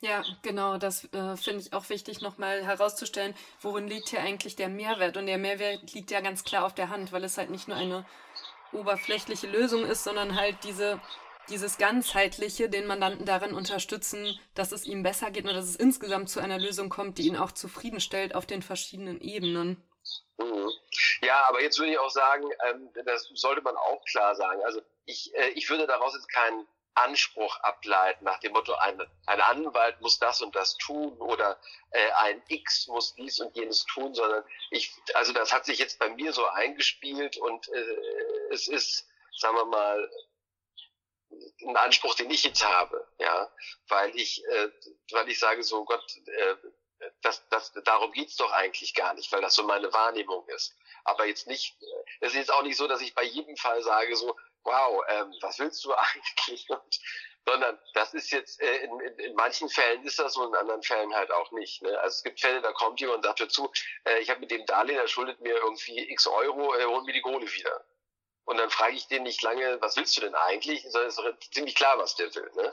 Speaker 1: Ja, genau, das äh, finde ich auch wichtig, nochmal herauszustellen, worin liegt hier eigentlich der Mehrwert. Und der Mehrwert liegt ja ganz klar auf der Hand, weil es halt nicht nur eine oberflächliche Lösung ist, sondern halt diese, dieses Ganzheitliche, den Mandanten darin unterstützen, dass es ihm besser geht und dass es insgesamt zu einer Lösung kommt, die ihn auch zufriedenstellt auf den verschiedenen Ebenen.
Speaker 2: Mhm. Ja, aber jetzt würde ich auch sagen, ähm, das sollte man auch klar sagen. Also ich, äh, ich würde daraus jetzt keinen Anspruch ableiten nach dem Motto, ein, ein Anwalt muss das und das tun oder äh, ein X muss dies und jenes tun, sondern ich, also das hat sich jetzt bei mir so eingespielt und äh, es ist, sagen wir mal, ein Anspruch, den ich jetzt habe, ja, weil ich, weil ich sage so, Gott, das, das, darum geht's doch eigentlich gar nicht, weil das so meine Wahrnehmung ist. Aber jetzt nicht, es ist jetzt auch nicht so, dass ich bei jedem Fall sage so, wow, ähm, was willst du <laughs> eigentlich? Und, sondern das ist jetzt, äh, in, in, in manchen Fällen ist das so, in anderen Fällen halt auch nicht. Ne? Also es gibt Fälle, da kommt jemand und sagt dazu, äh, ich habe mit dem Darlehen, er schuldet mir irgendwie x Euro, er holt mir die Kohle wieder. Und dann frage ich den nicht lange, was willst du denn eigentlich? Sondern es ist ziemlich klar, was der will. Ne?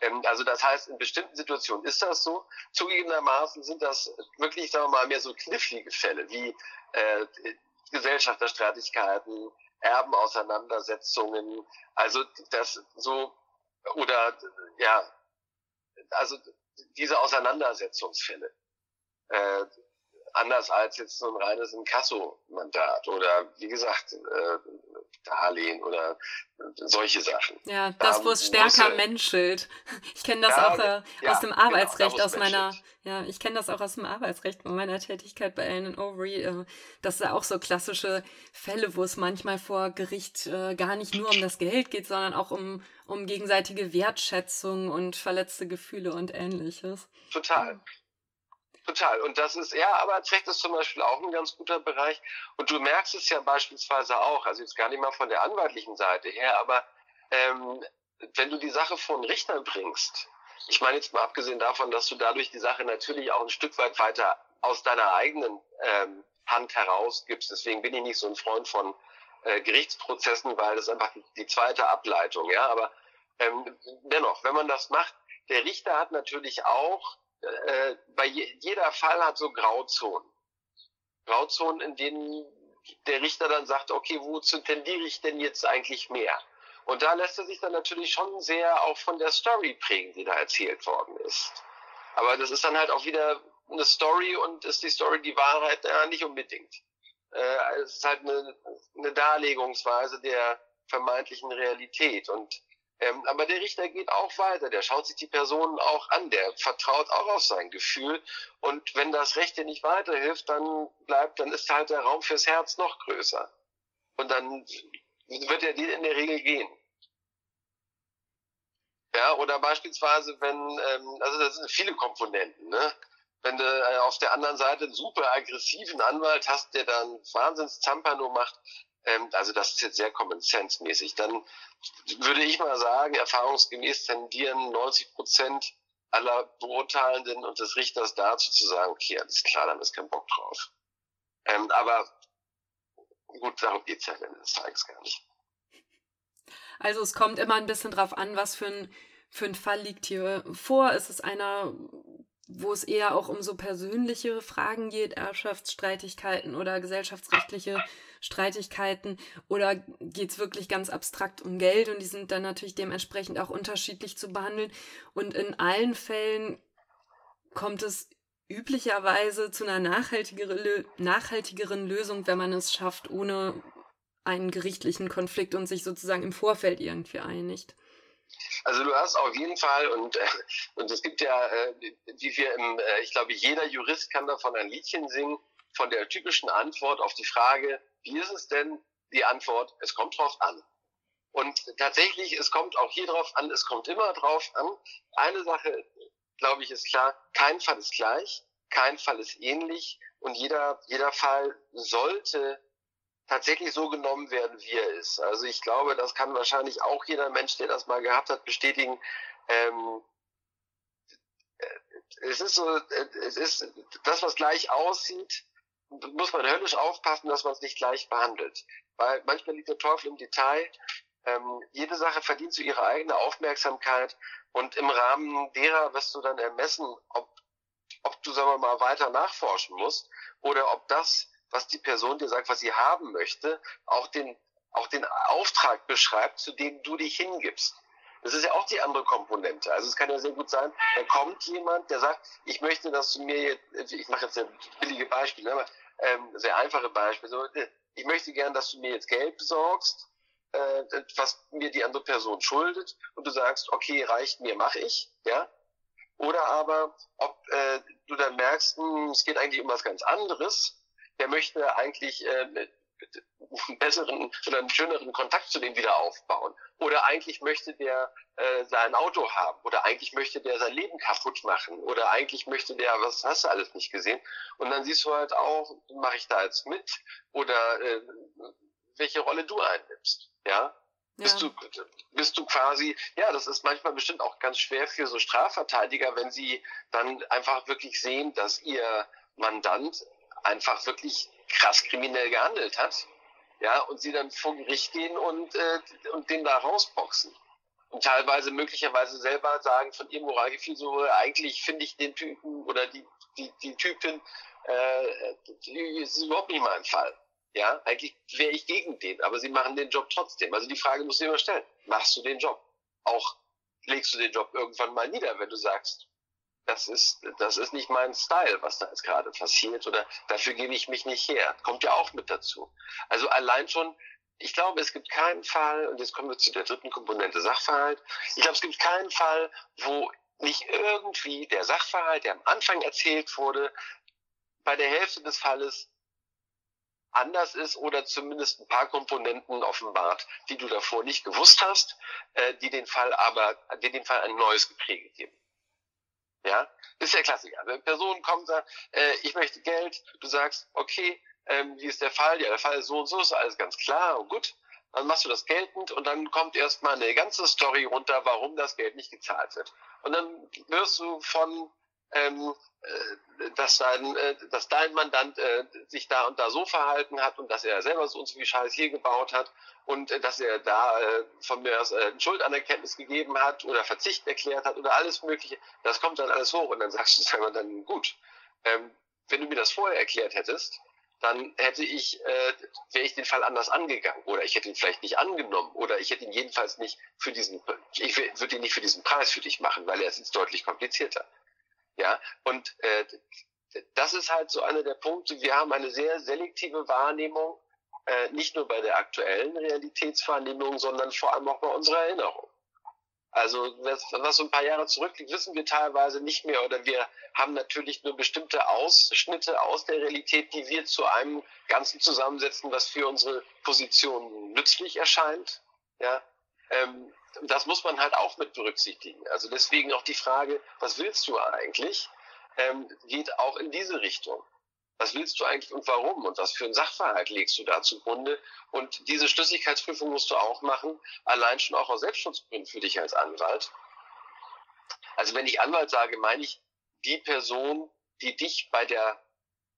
Speaker 2: Ähm, also das heißt, in bestimmten Situationen ist das so. Zugegebenermaßen sind das wirklich, sagen wir mal, mehr so knifflige Fälle wie äh, Gesellschafterstreitigkeiten, Erbenauseinandersetzungen, also das so oder ja, also diese Auseinandersetzungsfälle. Äh, anders als jetzt so ein reines Inkasso-Mandat oder wie gesagt, äh, Darlehen oder solche Sachen.
Speaker 1: Ja, das, wo es stärker menschelt. <laughs> Ich kenne das ja, auch äh, ja, aus dem genau, Arbeitsrecht, genau, aus meiner, ja, ich kenne das auch aus dem Arbeitsrecht bei meiner Tätigkeit bei Allen Overy. Äh, das sind auch so klassische Fälle, wo es manchmal vor Gericht äh, gar nicht nur um das Geld geht, sondern auch um, um gegenseitige Wertschätzung und verletzte Gefühle und ähnliches.
Speaker 2: Total. Total. Und das ist, ja, Arbeitsrecht ist zum Beispiel auch ein ganz guter Bereich. Und du merkst es ja beispielsweise auch, also jetzt gar nicht mal von der anwaltlichen Seite her, aber ähm, wenn du die Sache von Richtern bringst, ich meine jetzt mal abgesehen davon, dass du dadurch die Sache natürlich auch ein Stück weit weiter aus deiner eigenen ähm, Hand herausgibst. Deswegen bin ich nicht so ein Freund von äh, Gerichtsprozessen, weil das einfach die, die zweite Ableitung, ja. Aber ähm, dennoch, wenn man das macht, der Richter hat natürlich auch äh, bei je, jeder Fall hat so Grauzonen. Grauzonen, in denen der Richter dann sagt, okay, wozu tendiere ich denn jetzt eigentlich mehr? Und da lässt er sich dann natürlich schon sehr auch von der Story prägen, die da erzählt worden ist. Aber das ist dann halt auch wieder eine Story und ist die Story die Wahrheit? Ja, nicht unbedingt. Äh, es ist halt eine, eine Darlegungsweise der vermeintlichen Realität. Und ähm, aber der Richter geht auch weiter, der schaut sich die Personen auch an, der vertraut auch auf sein Gefühl. Und wenn das Rechte nicht weiterhilft, dann bleibt, dann ist halt der Raum fürs Herz noch größer. Und dann wird er in der Regel gehen. Ja, oder beispielsweise, wenn, ähm, also das sind viele Komponenten, ne? Wenn du äh, auf der anderen Seite einen super aggressiven Anwalt hast, der dann Wahnsinns Zampano macht, also das ist jetzt sehr Common Sense mäßig, dann würde ich mal sagen, erfahrungsgemäß tendieren 90 Prozent aller Beurteilenden und des Richters dazu zu sagen, okay, alles klar, dann ist kein Bock drauf. Ähm, aber gut, darum geht's ja am Ende des Tages gar nicht.
Speaker 1: Also es kommt immer ein bisschen drauf an, was für ein, für ein Fall liegt hier vor. Ist es einer, wo es eher auch um so persönliche Fragen geht, Erbschaftsstreitigkeiten oder gesellschaftsrechtliche Streitigkeiten oder geht es wirklich ganz abstrakt um Geld und die sind dann natürlich dementsprechend auch unterschiedlich zu behandeln. Und in allen Fällen kommt es üblicherweise zu einer nachhaltigeren, nachhaltigeren Lösung, wenn man es schafft, ohne einen gerichtlichen Konflikt und sich sozusagen im Vorfeld irgendwie einigt.
Speaker 2: Also du hast auf jeden Fall und äh, und es gibt ja, äh, wie wir im, äh, ich glaube, jeder Jurist kann davon ein Liedchen singen von der typischen Antwort auf die Frage, wie ist es denn? Die Antwort, es kommt drauf an. Und tatsächlich, es kommt auch hier drauf an, es kommt immer drauf an. Eine Sache, glaube ich, ist klar, kein Fall ist gleich, kein Fall ist ähnlich und jeder, jeder Fall sollte tatsächlich so genommen werden, wie er ist. Also ich glaube, das kann wahrscheinlich auch jeder Mensch, der das mal gehabt hat, bestätigen. Ähm, äh, es ist so, äh, es ist das, was gleich aussieht, muss man höllisch aufpassen, dass man es nicht gleich behandelt. Weil manchmal liegt der Teufel im Detail. Ähm, jede Sache verdient so ihre eigene Aufmerksamkeit und im Rahmen derer wirst du dann ermessen, ob, ob du, sagen wir mal, weiter nachforschen musst oder ob das was die Person dir sagt, was sie haben möchte, auch den, auch den Auftrag beschreibt, zu dem du dich hingibst. Das ist ja auch die andere Komponente. Also es kann ja sehr gut sein, da kommt jemand, der sagt, ich möchte, dass du mir jetzt, ich mache jetzt ein billige Beispiel, aber ähm, sehr einfache Beispiele. So, ich möchte gern, dass du mir jetzt Geld besorgst, äh, was mir die andere Person schuldet, und du sagst, okay, reicht mir, mache ich, ja. Oder aber, ob äh, du dann merkst, mh, hm, es geht eigentlich um was ganz anderes, der möchte eigentlich äh, einen besseren oder einen schöneren Kontakt zu dem wieder aufbauen. Oder eigentlich möchte der äh, sein Auto haben. Oder eigentlich möchte der sein Leben kaputt machen. Oder eigentlich möchte der, was hast du alles nicht gesehen? Und dann siehst du halt auch, mache ich da jetzt mit? Oder äh, welche Rolle du einnimmst. Ja? Ja. Bist du, bist du quasi, ja, das ist manchmal bestimmt auch ganz schwer für so Strafverteidiger, wenn sie dann einfach wirklich sehen, dass ihr Mandant einfach wirklich krass kriminell gehandelt hat, ja, und sie dann vor Gericht gehen und, äh, und den da rausboxen. Und teilweise möglicherweise selber sagen von ihrem Moralgefühl so, eigentlich finde ich den Typen oder die, die, die Typin, äh, die ist überhaupt nicht mein Fall. Ja, eigentlich wäre ich gegen den, aber sie machen den Job trotzdem. Also die Frage musst du immer stellen, machst du den Job? Auch legst du den Job irgendwann mal nieder, wenn du sagst, das ist, das ist nicht mein Style, was da jetzt gerade passiert oder dafür gebe ich mich nicht her. Kommt ja auch mit dazu. Also allein schon, ich glaube, es gibt keinen Fall, und jetzt kommen wir zu der dritten Komponente Sachverhalt. Ich glaube, es gibt keinen Fall, wo nicht irgendwie der Sachverhalt, der am Anfang erzählt wurde, bei der Hälfte des Falles anders ist oder zumindest ein paar Komponenten offenbart, die du davor nicht gewusst hast, äh, die den Fall aber, die den Fall ein neues Gepräge geben. Ja, ist der Klassiker. Wenn Person kommt und sagt, äh, ich möchte Geld, du sagst, okay, ähm, wie ist der Fall? Ja, der Fall ist so und so, ist alles ganz klar und gut. Dann machst du das geltend und dann kommt erstmal eine ganze Story runter, warum das Geld nicht gezahlt wird. Und dann wirst du von ähm, äh, dass, dein, äh, dass dein Mandant äh, sich da und da so verhalten hat und dass er selber so und so viel Scheiß hier gebaut hat und äh, dass er da äh, von mir aus äh, Schuldanerkenntnis gegeben hat oder Verzicht erklärt hat oder alles Mögliche. Das kommt dann alles hoch und dann sagst du <laughs> selber dann, gut, ähm, wenn du mir das vorher erklärt hättest, dann hätte ich, äh, wäre ich den Fall anders angegangen oder ich hätte ihn vielleicht nicht angenommen oder ich hätte ihn jedenfalls nicht für diesen, ich würde ihn nicht für diesen Preis für dich machen, weil er ist jetzt deutlich komplizierter. Ja, und äh, das ist halt so einer der Punkte. Wir haben eine sehr selektive Wahrnehmung, äh, nicht nur bei der aktuellen Realitätswahrnehmung, sondern vor allem auch bei unserer Erinnerung. Also was, was so ein paar Jahre zurückliegt, wissen wir teilweise nicht mehr oder wir haben natürlich nur bestimmte Ausschnitte aus der Realität, die wir zu einem Ganzen zusammensetzen, was für unsere Position nützlich erscheint. Ja, ähm, das muss man halt auch mit berücksichtigen. Also deswegen auch die Frage, was willst du eigentlich, ähm, geht auch in diese Richtung. Was willst du eigentlich und warum und was für einen Sachverhalt legst du da zugrunde? Und diese Schlüssigkeitsprüfung musst du auch machen, allein schon auch aus Selbstschutzgründen für dich als Anwalt. Also wenn ich Anwalt sage, meine ich die Person, die dich bei der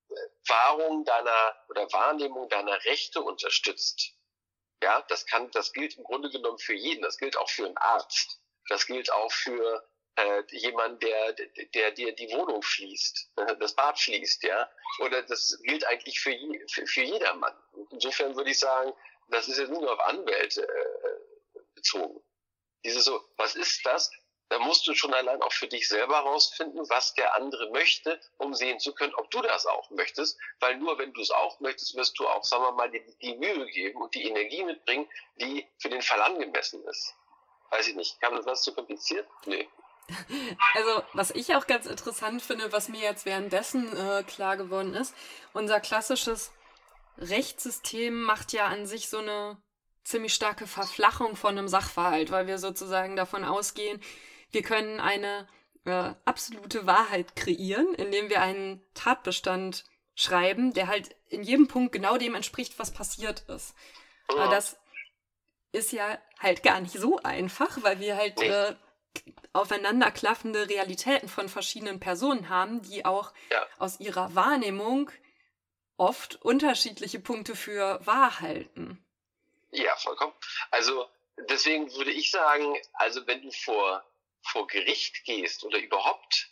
Speaker 2: äh, Wahrung deiner oder Wahrnehmung deiner Rechte unterstützt. Ja, das kann, das gilt im Grunde genommen für jeden. Das gilt auch für einen Arzt. Das gilt auch für äh, jemanden, der, der dir die Wohnung schließt, äh, das Bad schließt, ja. Oder das gilt eigentlich für, je, für, für jedermann. Insofern würde ich sagen, das ist jetzt nur auf Anwälte äh, bezogen. Dieses so, was ist das? Da musst du schon allein auch für dich selber herausfinden, was der andere möchte, um sehen zu können, ob du das auch möchtest. Weil nur wenn du es auch möchtest, wirst du auch, sagen wir mal, die, die Mühe geben und die Energie mitbringen, die für den Fall angemessen ist. Weiß ich nicht. Kam das zu kompliziert? Nee. <laughs>
Speaker 1: Also, was ich auch ganz interessant finde, was mir jetzt währenddessen äh, klar geworden ist, unser klassisches Rechtssystem macht ja an sich so eine ziemlich starke Verflachung von einem Sachverhalt, weil wir sozusagen davon ausgehen, wir können eine äh, absolute Wahrheit kreieren, indem wir einen Tatbestand schreiben, der halt in jedem Punkt genau dem entspricht, was passiert ist. Aber das ist ja halt gar nicht so einfach, weil wir halt äh, aufeinanderklaffende Realitäten von verschiedenen Personen haben, die auch ja. aus ihrer Wahrnehmung oft unterschiedliche Punkte für wahr halten.
Speaker 2: Ja, vollkommen. Also deswegen würde ich sagen, also wenn du vor vor Gericht gehst oder überhaupt,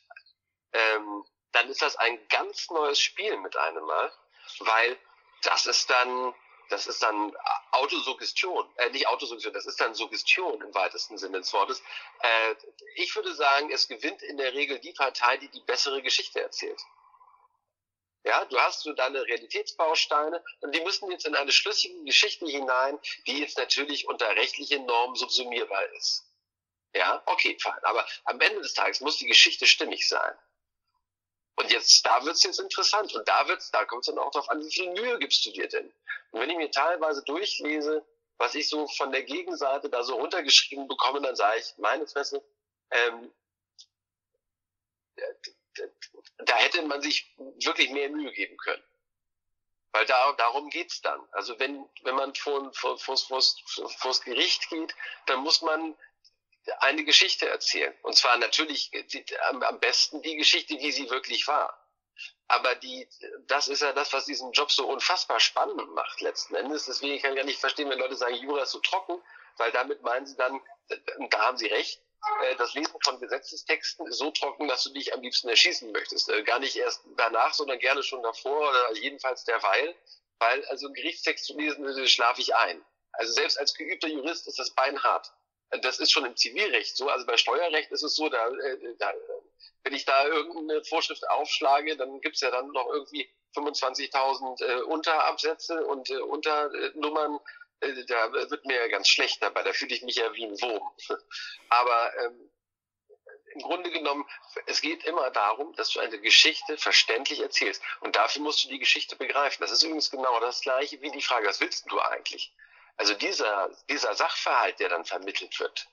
Speaker 2: ähm, dann ist das ein ganz neues Spiel mit einem Mal, weil das ist dann, das ist dann Autosuggestion, äh, nicht Autosuggestion, das ist dann Suggestion im weitesten Sinne des Wortes. Äh, ich würde sagen, es gewinnt in der Regel die Partei, die die bessere Geschichte erzählt. Ja, du hast so deine Realitätsbausteine und die müssen jetzt in eine schlüssige Geschichte hinein, die jetzt natürlich unter rechtlichen Normen subsumierbar ist. Ja, okay, fein. Aber am Ende des Tages muss die Geschichte stimmig sein. Und jetzt, da wird's jetzt interessant. Und da wird's, da kommt es dann auch darauf an, wie viel Mühe gibst du dir denn? Und wenn ich mir teilweise durchlese, was ich so von der Gegenseite da so runtergeschrieben bekomme, dann sage ich, meine Fresse, ähm, da hätte man sich wirklich mehr Mühe geben können. Weil da, darum geht's dann. Also wenn, wenn man vor, vor, vor, vor, vor das Gericht geht, dann muss man eine Geschichte erzählen. Und zwar natürlich am, am besten die Geschichte, wie sie wirklich war. Aber die, das ist ja das, was diesen Job so unfassbar spannend macht letzten Endes. Deswegen kann ich gar nicht verstehen, wenn Leute sagen, Jura ist so trocken, weil damit meinen sie dann, da haben sie recht, äh, das Lesen von Gesetzestexten ist so trocken, dass du dich am liebsten erschießen möchtest. Äh, gar nicht erst danach, sondern gerne schon davor oder jedenfalls derweil. Weil also einen Gerichtstext zu lesen, schlafe ich ein. Also selbst als geübter Jurist ist das beinhart. Das ist schon im Zivilrecht so. Also bei Steuerrecht ist es so, da, äh, da wenn ich da irgendeine Vorschrift aufschlage, dann gibt's ja dann noch irgendwie 25.000 äh, Unterabsätze und äh, Unternummern. Äh, da wird mir ja ganz schlecht dabei. Da fühle ich mich ja wie ein Wurm. <laughs> Aber ähm, im Grunde genommen, es geht immer darum, dass du eine Geschichte verständlich erzählst. Und dafür musst du die Geschichte begreifen. Das ist übrigens genau das Gleiche wie die Frage, was willst du eigentlich? Also dieser, dieser Sachverhalt, der dann vermittelt wird,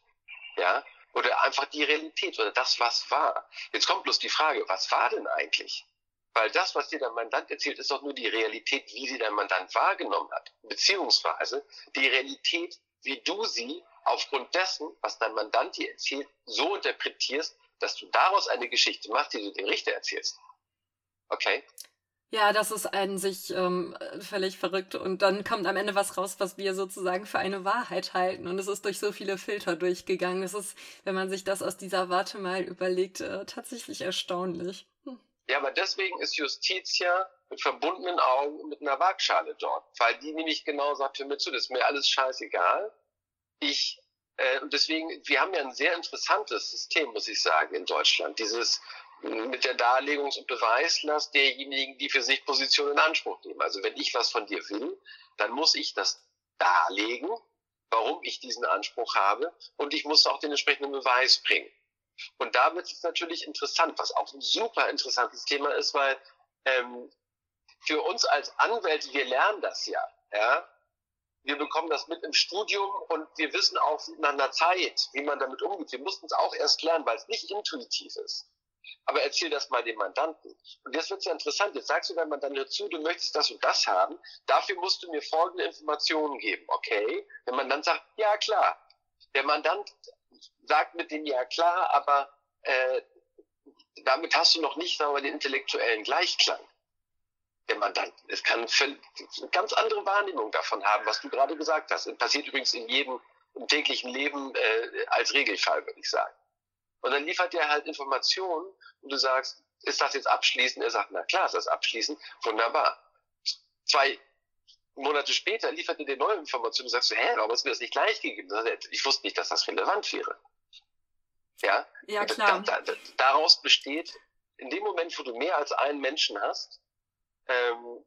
Speaker 2: ja, oder einfach die Realität oder das, was war. Jetzt kommt bloß die Frage, was war denn eigentlich? Weil das, was dir dein Mandant erzählt, ist doch nur die Realität, wie sie dein Mandant wahrgenommen hat. Beziehungsweise die Realität, wie du sie aufgrund dessen, was dein Mandant dir erzählt, so interpretierst, dass du daraus eine Geschichte machst, die du dem Richter erzählst. Okay?
Speaker 1: Ja, das ist an sich ähm, völlig verrückt. Und dann kommt am Ende was raus, was wir sozusagen für eine Wahrheit halten. Und es ist durch so viele Filter durchgegangen. Es ist, wenn man sich das aus dieser Warte mal überlegt, äh, tatsächlich erstaunlich. Hm.
Speaker 2: Ja, aber deswegen ist Justiz ja mit verbundenen Augen mit einer Waagschale dort. Weil die nämlich genau sagt, hör mir zu, das ist mir alles scheißegal. Ich, äh, und deswegen, wir haben ja ein sehr interessantes System, muss ich sagen, in Deutschland. Dieses, mit der Darlegungs- und Beweislast derjenigen, die für sich Position in Anspruch nehmen. Also wenn ich was von dir will, dann muss ich das darlegen, warum ich diesen Anspruch habe und ich muss auch den entsprechenden Beweis bringen. Und da wird es natürlich interessant, was auch ein super interessantes Thema ist, weil ähm, für uns als Anwälte, wir lernen das ja, ja. Wir bekommen das mit im Studium und wir wissen auch nach einer Zeit, wie man damit umgeht. Wir mussten es auch erst lernen, weil es nicht intuitiv ist aber erzähl das mal dem Mandanten. Und jetzt wird es ja interessant. Jetzt sagst du deinem Mandanten, hör zu, du möchtest das und das haben. Dafür musst du mir folgende Informationen geben. Okay? Der Mandant sagt, ja klar. Der Mandant sagt mit dem ja klar, aber äh, damit hast du noch nicht sagen wir, den intellektuellen Gleichklang der Mandant. Es kann eine ganz andere Wahrnehmung davon haben, was du gerade gesagt hast. Das passiert übrigens in jedem im täglichen Leben äh, als Regelfall, würde ich sagen. Und dann liefert er halt Informationen und du sagst, ist das jetzt abschließend? Er sagt, na klar ist das abschließend. Wunderbar. Zwei Monate später liefert er dir neue Informationen und sagst du, hä, warum hast du mir das nicht gleich gegeben? Ich wusste nicht, dass das relevant wäre. Ja?
Speaker 1: Ja, klar.
Speaker 2: Da, da, daraus besteht, in dem Moment, wo du mehr als einen Menschen hast, ähm,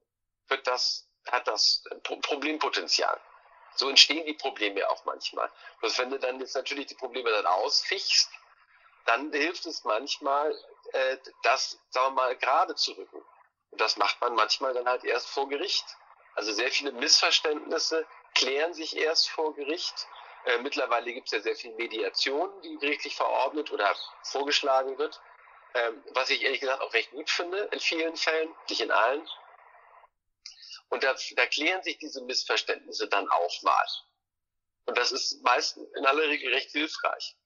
Speaker 2: wird das, hat das Problempotenzial. So entstehen die Probleme auch manchmal. Bloß wenn du dann jetzt natürlich die Probleme dann ausfichst, dann hilft es manchmal, äh, das, sagen wir mal, gerade zu rücken. Und das macht man manchmal dann halt erst vor Gericht. Also sehr viele Missverständnisse klären sich erst vor Gericht. Äh, mittlerweile gibt es ja sehr viel Mediation, die gerichtlich verordnet oder vorgeschlagen wird. Ähm, was ich ehrlich gesagt auch recht gut finde, in vielen Fällen, nicht in allen. Und da, da klären sich diese Missverständnisse dann auch mal. Und das ist meistens in aller Regel recht hilfreich.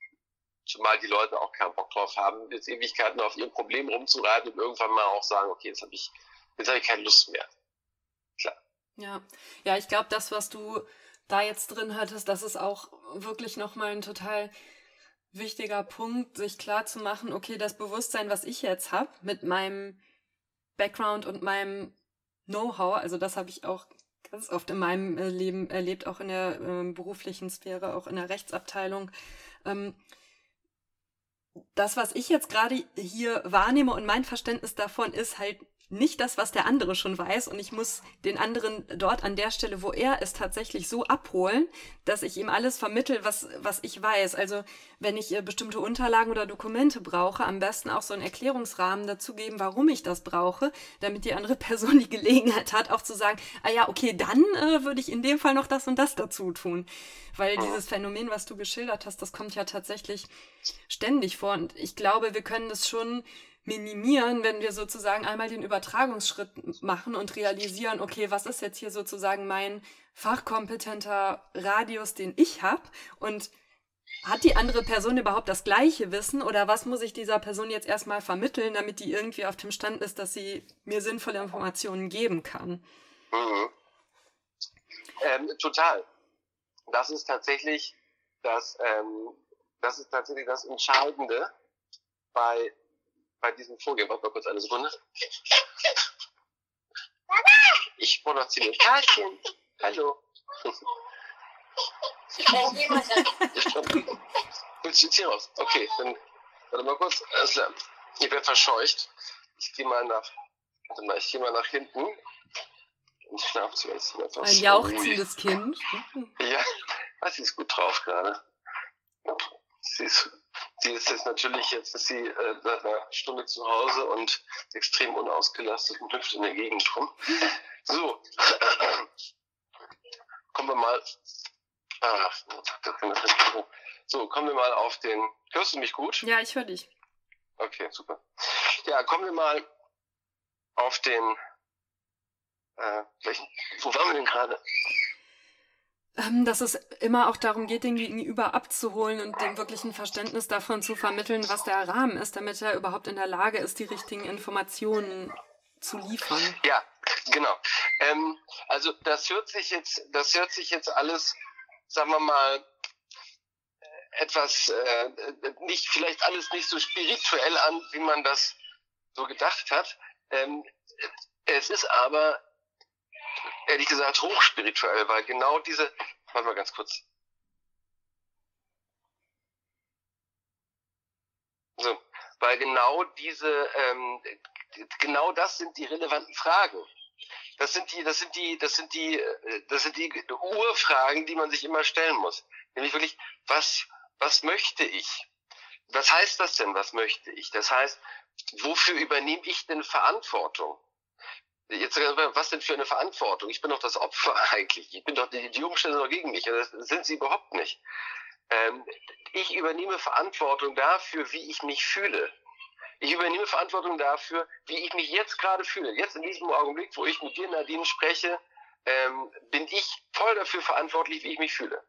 Speaker 2: Zumal die Leute auch keinen Bock drauf haben, jetzt Ewigkeiten auf ihrem Problem rumzureiten und irgendwann mal auch sagen, okay, jetzt habe ich, jetzt habe ich keine Lust mehr. Klar.
Speaker 1: Ja, ja, ich glaube, das, was du da jetzt drin hattest, das ist auch wirklich nochmal ein total wichtiger Punkt, sich klar zu machen, okay, das Bewusstsein, was ich jetzt habe, mit meinem Background und meinem Know-how, also das habe ich auch ganz oft in meinem äh, Leben erlebt, auch in der äh, beruflichen Sphäre, auch in der Rechtsabteilung. Ähm, das, was ich jetzt gerade hier wahrnehme und mein Verständnis davon ist halt nicht das, was der andere schon weiß und ich muss den anderen dort an der Stelle, wo er ist, tatsächlich so abholen, dass ich ihm alles vermittel, was, was ich weiß. Also wenn ich äh, bestimmte Unterlagen oder Dokumente brauche, am besten auch so einen Erklärungsrahmen dazu geben, warum ich das brauche, damit die andere <laughs> Person die Gelegenheit hat, auch zu sagen, ah ja, okay, dann äh, würde ich in dem Fall noch das und das dazu tun. Weil dieses Phänomen, was du geschildert hast, das kommt ja tatsächlich ständig vor und ich glaube, wir können das schon minimieren, wenn wir sozusagen einmal den Übertragungsschritt machen und realisieren, okay, was ist jetzt hier sozusagen mein fachkompetenter Radius, den ich habe und hat die andere Person überhaupt das gleiche Wissen oder was muss ich dieser Person jetzt erstmal vermitteln, damit die irgendwie auf dem Stand ist, dass sie mir sinnvolle Informationen geben kann?
Speaker 2: Mhm. Ähm, total. Das ist tatsächlich das, ähm, das ist tatsächlich das Entscheidende bei bei diesem Vorgehen. Warte mal kurz eine Sekunde. Ich produziere ein Kärtchen. Hallo. Jemanden. Willst du jetzt hier raus? Okay, dann warte mal kurz. Also, ich werde verscheucht. Ich gehe mal nach. Warte mal, ich gehe mal nach hinten. Und schlafe jetzt
Speaker 1: etwas. Ein jauchzendes Kind.
Speaker 2: Ja, <laughs> sie ist gut drauf gerade. Sie ist Sie ist jetzt natürlich, jetzt ist sie äh, seit einer Stunde zu Hause und extrem unausgelastet und hüpft in der Gegend rum. So, kommen wir mal. Ah, so, kommen wir mal auf den. Hörst du mich gut?
Speaker 1: Ja, ich höre dich.
Speaker 2: Okay, super. Ja, kommen wir mal auf den. Äh, welchen, wo waren wir denn gerade?
Speaker 1: Ähm, dass es immer auch darum geht, den Gegenüber abzuholen und dem wirklich ein Verständnis davon zu vermitteln, was der Rahmen ist, damit er überhaupt in der Lage ist, die richtigen Informationen zu liefern.
Speaker 2: Ja, genau. Ähm, also das hört sich jetzt, das hört sich jetzt alles, sagen wir mal, etwas äh, nicht, vielleicht alles nicht so spirituell an, wie man das so gedacht hat. Ähm, es ist aber ehrlich gesagt hochspirituell, weil genau diese, warte mal ganz kurz. So, weil genau diese, ähm, genau das sind die relevanten Fragen. Das sind die, das sind die, das sind die, äh, das sind die Urfragen, die man sich immer stellen muss. Nämlich wirklich, was, was möchte ich? Was heißt das denn, was möchte ich? Das heißt, wofür übernehme ich denn Verantwortung? Jetzt, was denn für eine Verantwortung? Ich bin doch das Opfer <laughs> eigentlich. Ich bin doch, die, die Umstände doch gegen mich. Das sind sie überhaupt nicht. Ähm, ich übernehme Verantwortung dafür, wie ich mich fühle. Ich übernehme Verantwortung dafür, wie ich mich jetzt gerade fühle. Jetzt in diesem Augenblick, wo ich mit dir, Nadine, spreche, ähm, bin ich voll dafür verantwortlich, wie ich mich fühle.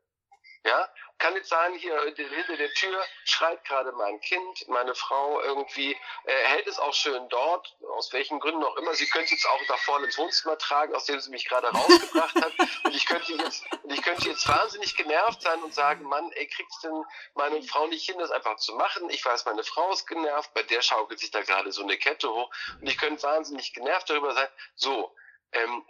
Speaker 2: Ja, kann jetzt sein, hier hinter der Tür schreit gerade mein Kind, meine Frau irgendwie äh, hält es auch schön dort, aus welchen Gründen auch immer. Sie könnte jetzt auch da vorne ins Wohnzimmer tragen, aus dem sie mich gerade rausgebracht hat. Und ich könnte jetzt, und ich könnte jetzt wahnsinnig genervt sein und sagen, Mann, ey, kriegst denn meine Frau nicht hin, das einfach zu machen? Ich weiß, meine Frau ist genervt, bei der schaukelt sich da gerade so eine Kette hoch. Und ich könnte wahnsinnig genervt darüber sein. So, ähm,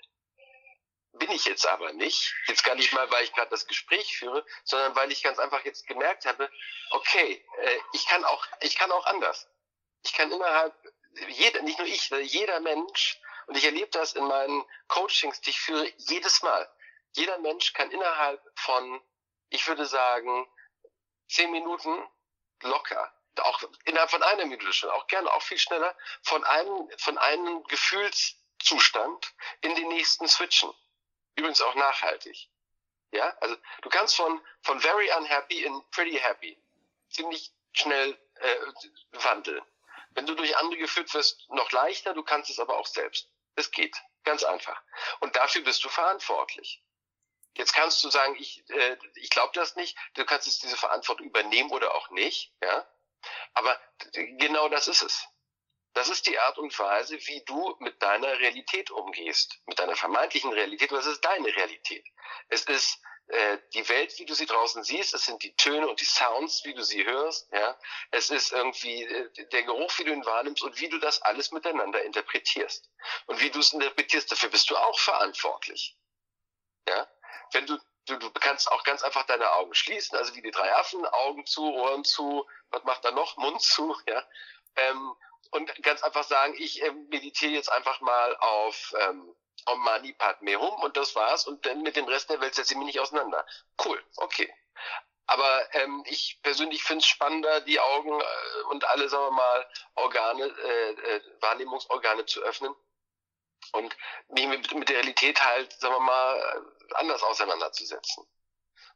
Speaker 2: bin ich jetzt aber nicht. Jetzt gar nicht mal, weil ich gerade das Gespräch führe, sondern weil ich ganz einfach jetzt gemerkt habe, okay, äh, ich kann auch, ich kann auch anders. Ich kann innerhalb, jeder, nicht nur ich, jeder Mensch, und ich erlebe das in meinen Coachings, die ich führe, jedes Mal. Jeder Mensch kann innerhalb von, ich würde sagen, zehn Minuten locker, auch innerhalb von einer Minute schon, auch gerne, auch viel schneller, von einem, von einem Gefühlszustand in den nächsten switchen. Übrigens auch nachhaltig. Ja, also du kannst von, von very unhappy in pretty happy ziemlich schnell äh, wandeln. Wenn du durch andere geführt wirst, noch leichter, du kannst es aber auch selbst. Es geht. Ganz einfach. Und dafür bist du verantwortlich. Jetzt kannst du sagen, ich, äh, ich glaube das nicht. Du kannst jetzt diese Verantwortung übernehmen oder auch nicht. Ja? Aber genau das ist es. Das ist die Art und Weise, wie du mit deiner Realität umgehst, mit deiner vermeintlichen Realität. Was ist deine Realität? Es ist äh, die Welt, wie du sie draußen siehst. Es sind die Töne und die Sounds, wie du sie hörst. Ja, es ist irgendwie äh, der Geruch, wie du ihn wahrnimmst und wie du das alles miteinander interpretierst. Und wie du es interpretierst, dafür bist du auch verantwortlich. Ja, wenn du Du, du kannst auch ganz einfach deine Augen schließen, also wie die drei Affen, Augen zu, Ohren zu, was macht da noch? Mund zu, <laughs> ja. Ähm, und ganz einfach sagen, ich äh, meditiere jetzt einfach mal auf ähm, Om Mani Padme Hum und das war's und dann mit dem Rest der Welt setze ich mich nicht auseinander. Cool, okay. Aber ähm, ich persönlich finde es spannender, die Augen äh, und alle, sagen wir mal, Organe, äh, äh, Wahrnehmungsorgane zu öffnen und mich mit, mit der Realität halt, sagen wir mal, anders auseinanderzusetzen.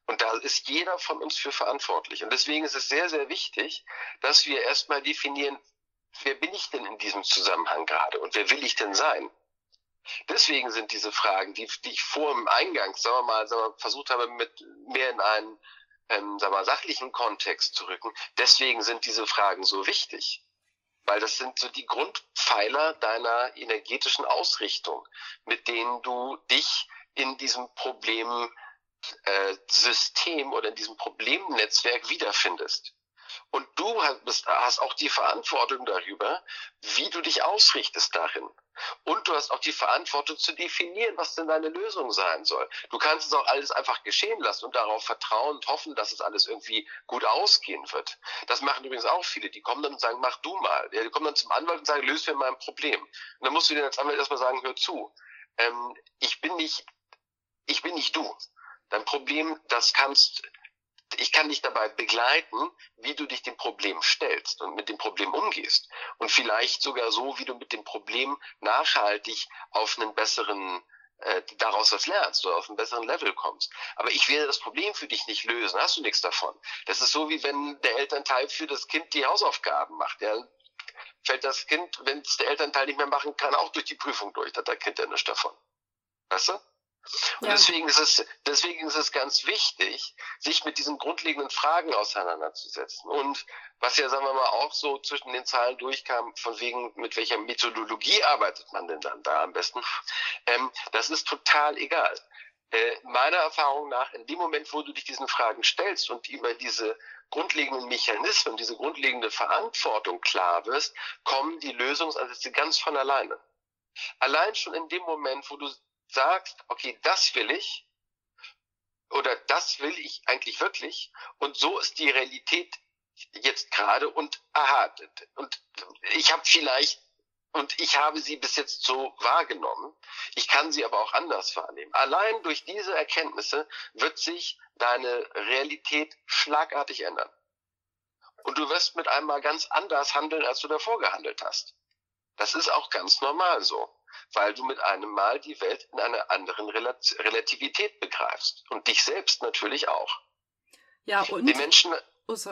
Speaker 2: Und da ist jeder von uns für verantwortlich. Und deswegen ist es sehr, sehr wichtig, dass wir erstmal definieren, wer bin ich denn in diesem Zusammenhang gerade und wer will ich denn sein? Deswegen sind diese Fragen, die, die ich vor dem Eingang, sagen wir mal, sagen wir, versucht habe, mit mehr in einen ähm, sagen wir, sachlichen Kontext zu rücken, deswegen sind diese Fragen so wichtig. Weil das sind so die Grundpfeiler deiner energetischen Ausrichtung, mit denen du dich in diesem Problemsystem äh, oder in diesem Problemnetzwerk wiederfindest. Und du hast, hast auch die Verantwortung darüber, wie du dich ausrichtest darin. Und du hast auch die Verantwortung zu definieren, was denn deine Lösung sein soll. Du kannst es auch alles einfach geschehen lassen und darauf vertrauen und hoffen, dass es alles irgendwie gut ausgehen wird. Das machen übrigens auch viele. Die kommen dann und sagen, mach du mal. Die kommen dann zum Anwalt und sagen, löse mir mein Problem. Und dann musst du dir als Anwalt erstmal sagen, hör zu. Ähm, ich bin nicht, ich bin nicht du. Dein Problem, das kannst ich kann dich dabei begleiten, wie du dich dem Problem stellst und mit dem Problem umgehst. Und vielleicht sogar so, wie du mit dem Problem nachhaltig auf einen besseren äh, daraus was lernst oder auf einen besseren Level kommst. Aber ich werde das Problem für dich nicht lösen, hast du nichts davon. Das ist so, wie wenn der Elternteil für das Kind die Hausaufgaben macht. Ja, fällt das Kind, wenn es der Elternteil nicht mehr machen kann, auch durch die Prüfung durch, hat das Kind ja nichts davon. Weißt du? Und ja. deswegen ist es, deswegen ist es ganz wichtig, sich mit diesen grundlegenden Fragen auseinanderzusetzen. Und was ja, sagen wir mal, auch so zwischen den Zahlen durchkam, von wegen, mit welcher Methodologie arbeitet man denn dann da am besten, ähm, das ist total egal. Äh, meiner Erfahrung nach, in dem Moment, wo du dich diesen Fragen stellst und über diese grundlegenden Mechanismen, diese grundlegende Verantwortung klar wirst, kommen die Lösungsansätze ganz von alleine. Allein schon in dem Moment, wo du sagst, okay, das will ich oder das will ich eigentlich wirklich und so ist die Realität jetzt gerade und aha, und ich habe vielleicht und ich habe sie bis jetzt so wahrgenommen. Ich kann sie aber auch anders wahrnehmen. Allein durch diese Erkenntnisse wird sich deine Realität schlagartig ändern. Und du wirst mit einmal ganz anders handeln, als du davor gehandelt hast. Das ist auch ganz normal so, weil du mit einem Mal die Welt in einer anderen Relativität begreifst. Und dich selbst natürlich auch.
Speaker 1: Ja, und.
Speaker 2: Die Menschen.
Speaker 1: Oh, so.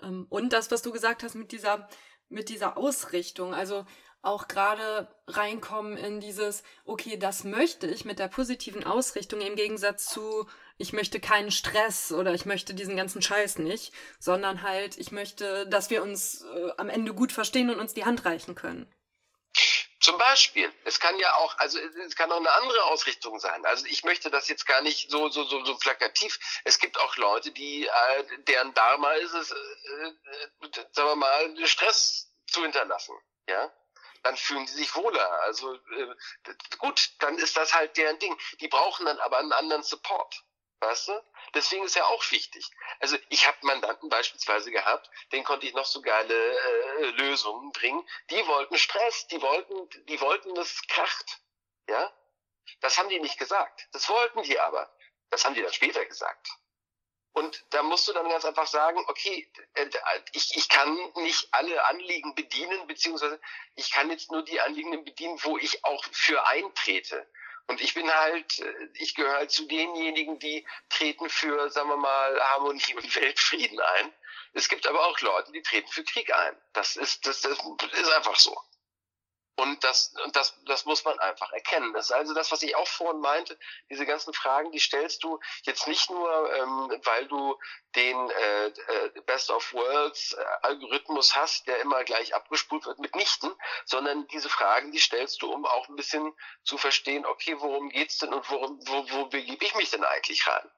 Speaker 1: hm? Und das, was du gesagt hast mit dieser mit dieser Ausrichtung. Also auch gerade reinkommen in dieses, okay, das möchte ich mit der positiven Ausrichtung im Gegensatz zu, ich möchte keinen Stress oder ich möchte diesen ganzen Scheiß nicht, sondern halt, ich möchte, dass wir uns äh, am Ende gut verstehen und uns die Hand reichen können.
Speaker 2: Zum Beispiel. Es kann ja auch, also es kann auch eine andere Ausrichtung sein. Also ich möchte das jetzt gar nicht so so so so plakativ. Es gibt auch Leute, die äh, deren Dharma ist es, äh, äh, sagen wir mal, Stress zu hinterlassen. Ja, dann fühlen sie sich wohler. Also äh, gut, dann ist das halt deren Ding. Die brauchen dann aber einen anderen Support. Weißt du? Deswegen ist ja auch wichtig. Also ich habe Mandanten beispielsweise gehabt, denen konnte ich noch so geile äh, Lösungen bringen. Die wollten Stress, die wollten, die wollten das kracht. Ja? Das haben die nicht gesagt. Das wollten die aber. Das haben die dann später gesagt. Und da musst du dann ganz einfach sagen, okay, äh, ich, ich kann nicht alle Anliegen bedienen, beziehungsweise ich kann jetzt nur die Anliegen bedienen, wo ich auch für eintrete. Und ich bin halt, äh, ich gehöre halt zu denjenigen, die treten für, sagen wir mal, Harmonie und Weltfrieden ein. Es gibt aber auch Leute, die treten für Krieg ein. Das ist, das, das ist einfach so. Und das, das, das muss man einfach erkennen. Das ist also das, was ich auch vorhin meinte. Diese ganzen Fragen, die stellst du jetzt nicht nur, ähm, weil du den äh, äh, Best of Worlds äh, Algorithmus hast, der immer gleich abgespult wird, mitnichten, sondern diese Fragen, die stellst du, um auch ein bisschen zu verstehen, okay, worum geht's denn und worum, wo, wo begebe ich mich denn eigentlich rein?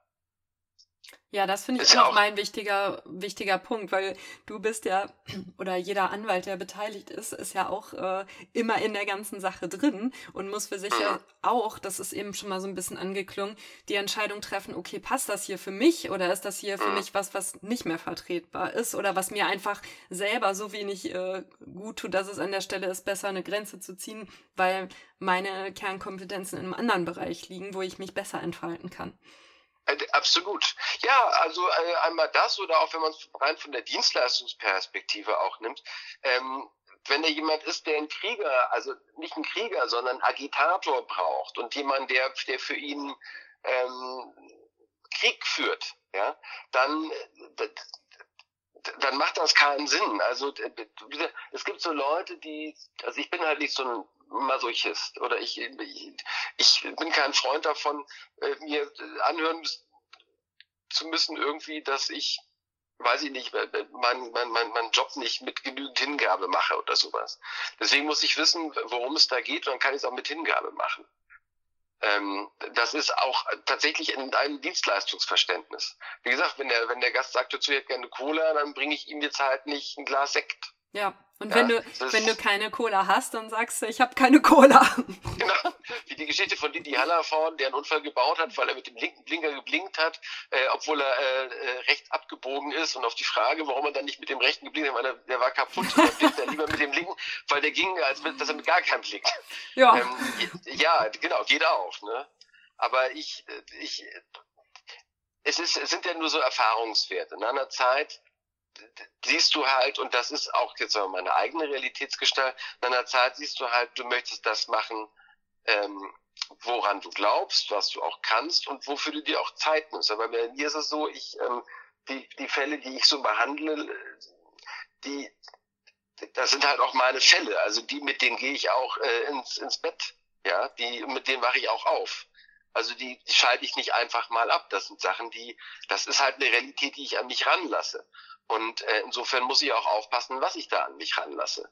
Speaker 1: Ja, das finde ich auch mein wichtiger, wichtiger Punkt, weil du bist ja, <clears throat> oder jeder Anwalt, der beteiligt ist, ist ja auch äh, immer in der ganzen Sache drin und muss für sich ja auch, das ist eben schon mal so ein bisschen angeklungen, die Entscheidung treffen, okay, passt das hier für mich oder ist das hier für mich was, was nicht mehr vertretbar ist oder was mir einfach selber so wenig äh, gut tut, dass es an der Stelle ist, besser eine Grenze zu ziehen, weil meine Kernkompetenzen in einem anderen Bereich liegen, wo ich mich besser entfalten kann.
Speaker 2: Äh, absolut. Ja, also äh, einmal das oder auch wenn man es rein von der Dienstleistungsperspektive auch nimmt. Ähm, wenn da jemand ist, der einen Krieger, also nicht einen Krieger, sondern einen Agitator braucht und jemand, der, der für ihn ähm, Krieg führt, ja, dann dann macht das keinen Sinn. Also es gibt so Leute, die, also ich bin halt nicht so ein Masochist oder ich, ich, ich bin kein Freund davon, äh, mir anhören zu müssen irgendwie, dass ich, weiß ich nicht, meinen mein, mein, mein Job nicht mit genügend Hingabe mache oder sowas. Deswegen muss ich wissen, worum es da geht und dann kann ich es auch mit Hingabe machen. Ähm, das ist auch tatsächlich in einem Dienstleistungsverständnis. Wie gesagt, wenn der, wenn der Gast sagt, dazu hätte gerne Cola, dann bringe ich ihm jetzt halt nicht ein Glas Sekt.
Speaker 1: Ja, und ja, wenn du wenn du keine Cola hast, dann sagst du, ich habe keine Cola. <laughs>
Speaker 2: Genau, wie die Geschichte von Didi Hallervorn, der einen Unfall gebaut hat, weil er mit dem linken Blinker geblinkt hat, äh, obwohl er äh, äh, rechts abgebogen ist. Und auf die Frage, warum er dann nicht mit dem rechten geblinkt hat, weil er, der war kaputt, <laughs> dann blinkt er lieber mit dem linken, weil der ging, als mit, dass er mit gar keinem blinkt. Ja. Ähm, ja, genau, geht auch. Ne? Aber ich, äh, ich, es ist, es sind ja nur so Erfahrungswerte. In einer Zeit siehst du halt, und das ist auch jetzt meine eigene Realitätsgestalt, in einer Zeit siehst du halt, du möchtest das machen, ähm, woran du glaubst, was du auch kannst und wofür du dir auch Zeit nimmst. Aber bei mir ist es so, ich, ähm, die, die Fälle, die ich so behandle, die, das sind halt auch meine Fälle. Also die, mit denen gehe ich auch äh, ins, ins Bett. Ja, die, mit denen mache ich auch auf. Also die, die schalte ich nicht einfach mal ab. Das sind Sachen, die, das ist halt eine Realität, die ich an mich ranlasse. Und äh, insofern muss ich auch aufpassen, was ich da an mich ranlasse.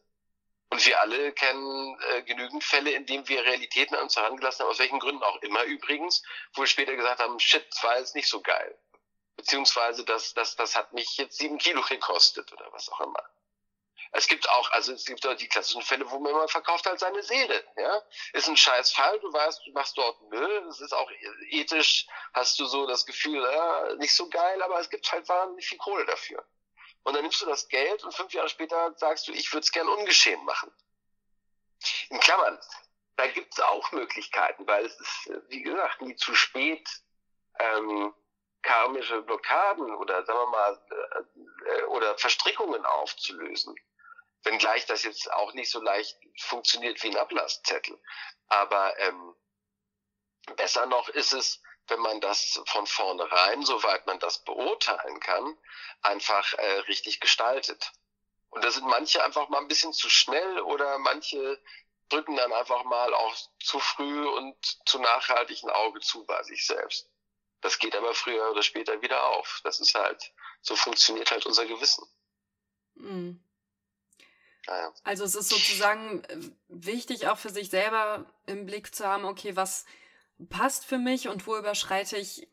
Speaker 2: Und wir alle kennen äh, genügend Fälle, in denen wir Realitäten an uns herangelassen haben, aus welchen Gründen auch immer übrigens, wo wir später gesagt haben, shit, das war jetzt nicht so geil. Beziehungsweise das, das, das hat mich jetzt sieben Kilo gekostet oder was auch immer. Es gibt auch, also es gibt auch die klassischen Fälle, wo man immer verkauft halt seine Seele. Ja, ist ein scheiß Fall. Du weißt, du machst dort Müll. Es ist auch ethisch, hast du so das Gefühl, ja, nicht so geil, aber es gibt halt wahnsinnig viel Kohle dafür. Und dann nimmst du das Geld und fünf Jahre später sagst du, ich würde es gern ungeschehen machen. In Klammern, da gibt es auch Möglichkeiten, weil es ist, wie gesagt, nie zu spät, ähm, karmische Blockaden oder sagen wir mal äh, äh oder Verstrickungen aufzulösen. Wenngleich das jetzt auch nicht so leicht funktioniert wie ein Ablasszettel. Aber ähm, besser noch ist es, wenn man das von vornherein, soweit man das beurteilen kann, einfach äh, richtig gestaltet. Und da sind manche einfach mal ein bisschen zu schnell oder manche drücken dann einfach mal auch zu früh und zu nachhaltig ein Auge zu bei sich selbst. Das geht aber früher oder später wieder auf. Das ist halt, so funktioniert halt unser Gewissen. Mhm.
Speaker 1: Also es ist sozusagen äh, wichtig, auch für sich selber im Blick zu haben, okay, was passt für mich und wo überschreite ich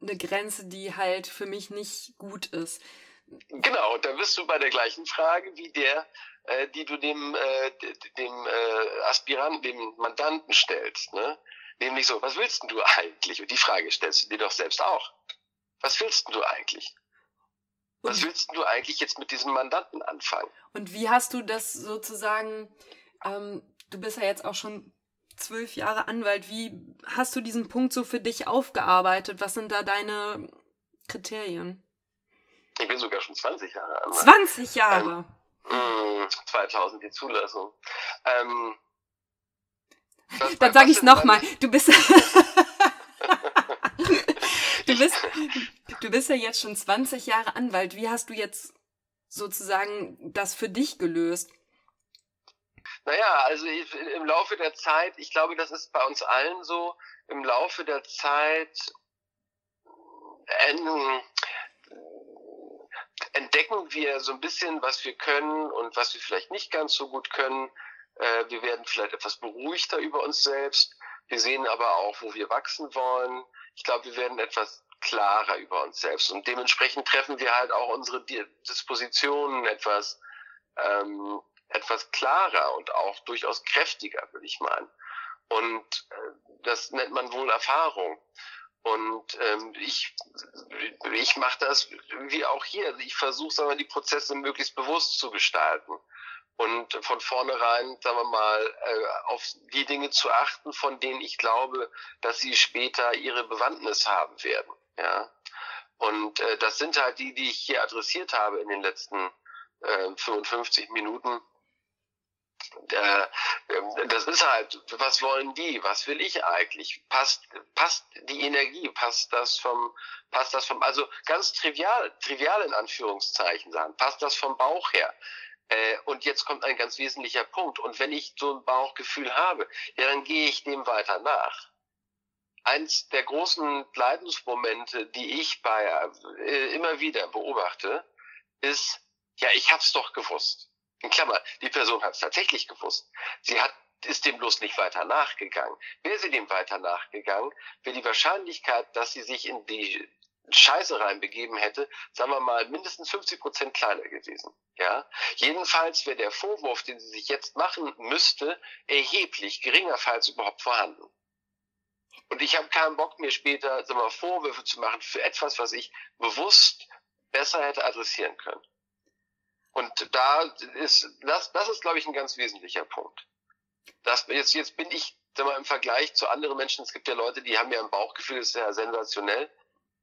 Speaker 1: eine Grenze, die halt für mich nicht gut ist.
Speaker 2: Genau, da bist du bei der gleichen Frage wie der, äh, die du dem, äh, dem äh, Aspiranten, dem Mandanten stellst. Ne? Nämlich so, was willst denn du eigentlich? Und die Frage stellst du dir doch selbst auch. Was willst denn du eigentlich? Was willst du eigentlich jetzt mit diesem Mandanten anfangen?
Speaker 1: Und wie hast du das sozusagen, ähm, du bist ja jetzt auch schon zwölf Jahre Anwalt, wie hast du diesen Punkt so für dich aufgearbeitet? Was sind da deine Kriterien?
Speaker 2: Ich bin sogar schon 20 Jahre Anwalt.
Speaker 1: 20 Jahre?
Speaker 2: Ähm, 2000 die Zulassung. Ähm,
Speaker 1: Dann sage ich es nochmal. Du bist... <laughs> du bist, du bist ja jetzt schon 20 Jahre Anwalt. Wie hast du jetzt sozusagen das für dich gelöst?
Speaker 2: Naja, also im Laufe der Zeit, ich glaube, das ist bei uns allen so, im Laufe der Zeit ähm, entdecken wir so ein bisschen, was wir können und was wir vielleicht nicht ganz so gut können. Äh, wir werden vielleicht etwas beruhigter über uns selbst. Wir sehen aber auch, wo wir wachsen wollen. Ich glaube, wir werden etwas klarer über uns selbst und dementsprechend treffen wir halt auch unsere Dispositionen etwas ähm, etwas klarer und auch durchaus kräftiger, würde ich meinen. Und äh, das nennt man wohl Erfahrung. Und ähm, ich, ich mache das wie auch hier. Ich versuche, sagen wir, die Prozesse möglichst bewusst zu gestalten und von vornherein, sagen wir mal, äh, auf die Dinge zu achten, von denen ich glaube, dass sie später ihre Bewandtnis haben werden. Ja. Und äh, das sind halt die, die ich hier adressiert habe in den letzten äh, 55 Minuten. Äh, das ist halt, was wollen die? Was will ich eigentlich? Passt, passt die Energie? Passt das vom, passt das vom, also ganz trivial, trivial in Anführungszeichen sagen, passt das vom Bauch her? Äh, und jetzt kommt ein ganz wesentlicher Punkt. Und wenn ich so ein Bauchgefühl habe, ja, dann gehe ich dem weiter nach. Eins der großen Leidensmomente, die ich bei äh, immer wieder beobachte, ist, ja, ich hab's doch gewusst in Klammer, die Person hat es tatsächlich gewusst. Sie hat ist dem bloß nicht weiter nachgegangen. Wäre sie dem weiter nachgegangen, wäre die Wahrscheinlichkeit, dass sie sich in die Scheiße reinbegeben hätte, sagen wir mal, mindestens 50 Prozent kleiner gewesen. Ja, jedenfalls wäre der Vorwurf, den sie sich jetzt machen müsste, erheblich geringer, falls überhaupt vorhanden. Und ich habe keinen Bock, mir später sagen wir, mal, Vorwürfe zu machen für etwas, was ich bewusst besser hätte adressieren können. Und da ist, das, das ist, glaube ich, ein ganz wesentlicher Punkt. Das, jetzt, jetzt bin ich, sag mal, im Vergleich zu anderen Menschen, es gibt ja Leute, die haben ja ein Bauchgefühl, das ist ja sensationell.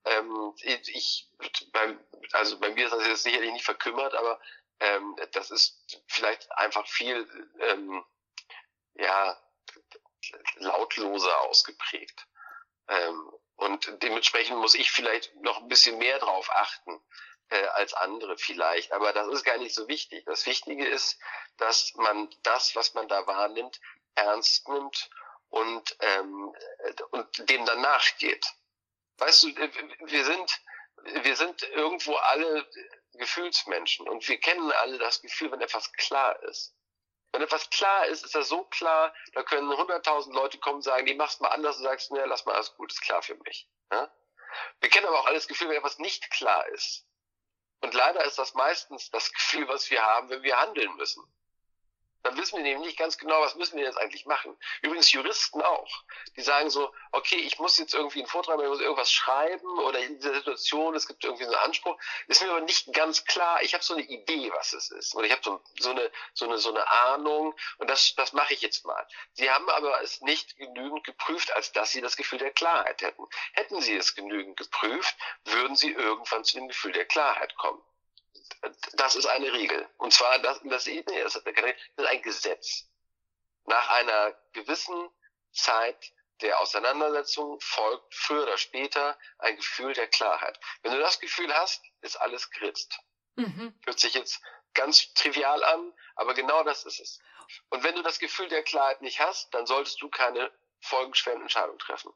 Speaker 2: Ähm, ich, beim, also bei mir ist das jetzt sicherlich nicht verkümmert, aber ähm, das ist vielleicht einfach viel, ähm, ja, lautloser ausgeprägt. Ähm, und dementsprechend muss ich vielleicht noch ein bisschen mehr drauf achten, äh, als andere vielleicht. Aber das ist gar nicht so wichtig. Das Wichtige ist, dass man das, was man da wahrnimmt, ernst nimmt und, ähm, und dem dann nachgeht. Weißt du, wir sind, wir sind irgendwo alle Gefühlsmenschen und wir kennen alle das Gefühl, wenn etwas klar ist. Wenn etwas klar ist, ist das so klar, da können hunderttausend Leute kommen und sagen, die machst mal anders und sagst, ne, lass mal alles gut, ist klar für mich. Ja? Wir kennen aber auch alles Gefühl, wenn etwas nicht klar ist. Und leider ist das meistens das <laughs> Gefühl, was wir haben, wenn wir handeln müssen dann wissen wir nämlich nicht ganz genau, was müssen wir jetzt eigentlich machen. Übrigens Juristen auch. Die sagen so, okay, ich muss jetzt irgendwie einen Vortrag, ich muss irgendwas schreiben oder in dieser Situation, es gibt irgendwie so einen Anspruch. Ist mir aber nicht ganz klar. Ich habe so eine Idee, was es ist. Oder ich habe so, so, eine, so, eine, so eine Ahnung und das, das mache ich jetzt mal. Sie haben aber es nicht genügend geprüft, als dass sie das Gefühl der Klarheit hätten. Hätten sie es genügend geprüft, würden sie irgendwann zu dem Gefühl der Klarheit kommen das ist eine Regel. Und zwar, das, das ist ein Gesetz. Nach einer gewissen Zeit der Auseinandersetzung folgt früher oder später ein Gefühl der Klarheit. Wenn du das Gefühl hast, ist alles geritzt. Mhm. Hört sich jetzt ganz trivial an, aber genau das ist es. Und wenn du das Gefühl der Klarheit nicht hast, dann solltest du keine folgenschweren Entscheidungen treffen.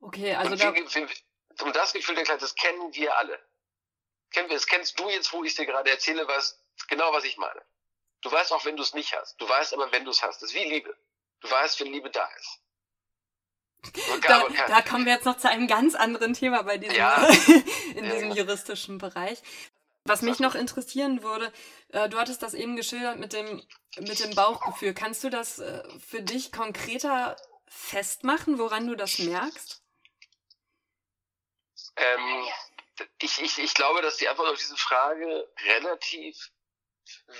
Speaker 1: Okay, also und, da...
Speaker 2: und das Gefühl der Klarheit, das kennen wir alle kennen wir, das kennst du jetzt, wo ich dir gerade erzähle, was genau was ich meine. Du weißt auch, wenn du es nicht hast. Du weißt aber, wenn du es hast. Das ist wie Liebe. Du weißt, wenn Liebe da ist. <laughs>
Speaker 1: Da, da, kommen wir jetzt noch zu einem ganz anderen Thema bei diesem, ja. <laughs> in ja, diesem juristischen Bereich. Was mich noch interessieren würde, äh, du hattest das eben geschildert mit dem, mit dem Bauchgefühl. Kannst du das äh, für dich konkreter festmachen, woran du das merkst?
Speaker 2: Ähm, ich, ich, ich glaube, dass die Antwort auf diese Frage relativ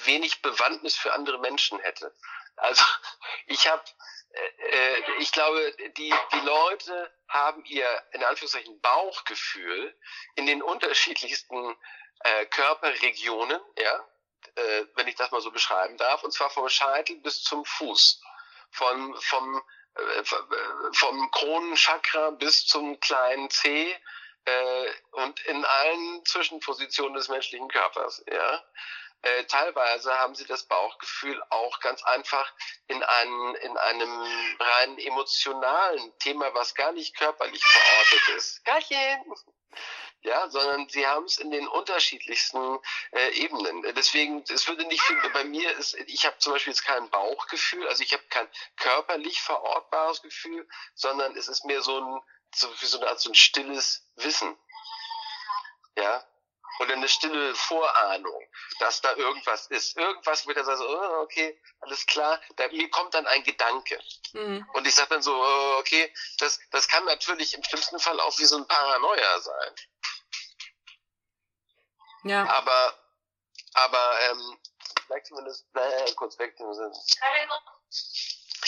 Speaker 2: wenig Bewandtnis für andere Menschen hätte. Also <laughs> ich habe, äh, äh, ich glaube, die, die Leute haben ihr in Anführungszeichen Bauchgefühl in den unterschiedlichsten äh, Körperregionen, ja, äh, wenn ich das mal so beschreiben darf, und zwar vom Scheitel bis zum Fuß, von vom äh, vom Kronenchakra bis zum kleinen Zeh, äh, und in allen Zwischenpositionen des menschlichen Körpers. Ja? Äh, teilweise haben sie das Bauchgefühl auch ganz einfach in, einen, in einem rein emotionalen Thema, was gar nicht körperlich verortet ist. Garchen! Ja, sondern sie haben es in den unterschiedlichsten äh, Ebenen. Deswegen, es würde nicht viel, bei mir ist, ich habe zum Beispiel jetzt kein Bauchgefühl, also ich habe kein körperlich verortbares Gefühl, sondern es ist mehr so ein, so wie so eine Art so ein stilles Wissen. Ja? Oder eine stille Vorahnung, dass da irgendwas ist. Irgendwas wird er sagen, so, oh, okay, alles klar. Da, mir kommt dann ein Gedanke. Mhm. Und ich sage dann so, oh, okay, das, das kann natürlich im schlimmsten Fall auch wie so ein Paranoia sein. Ja. Aber, aber, ähm, vielleicht zumindest, äh, kurz weg.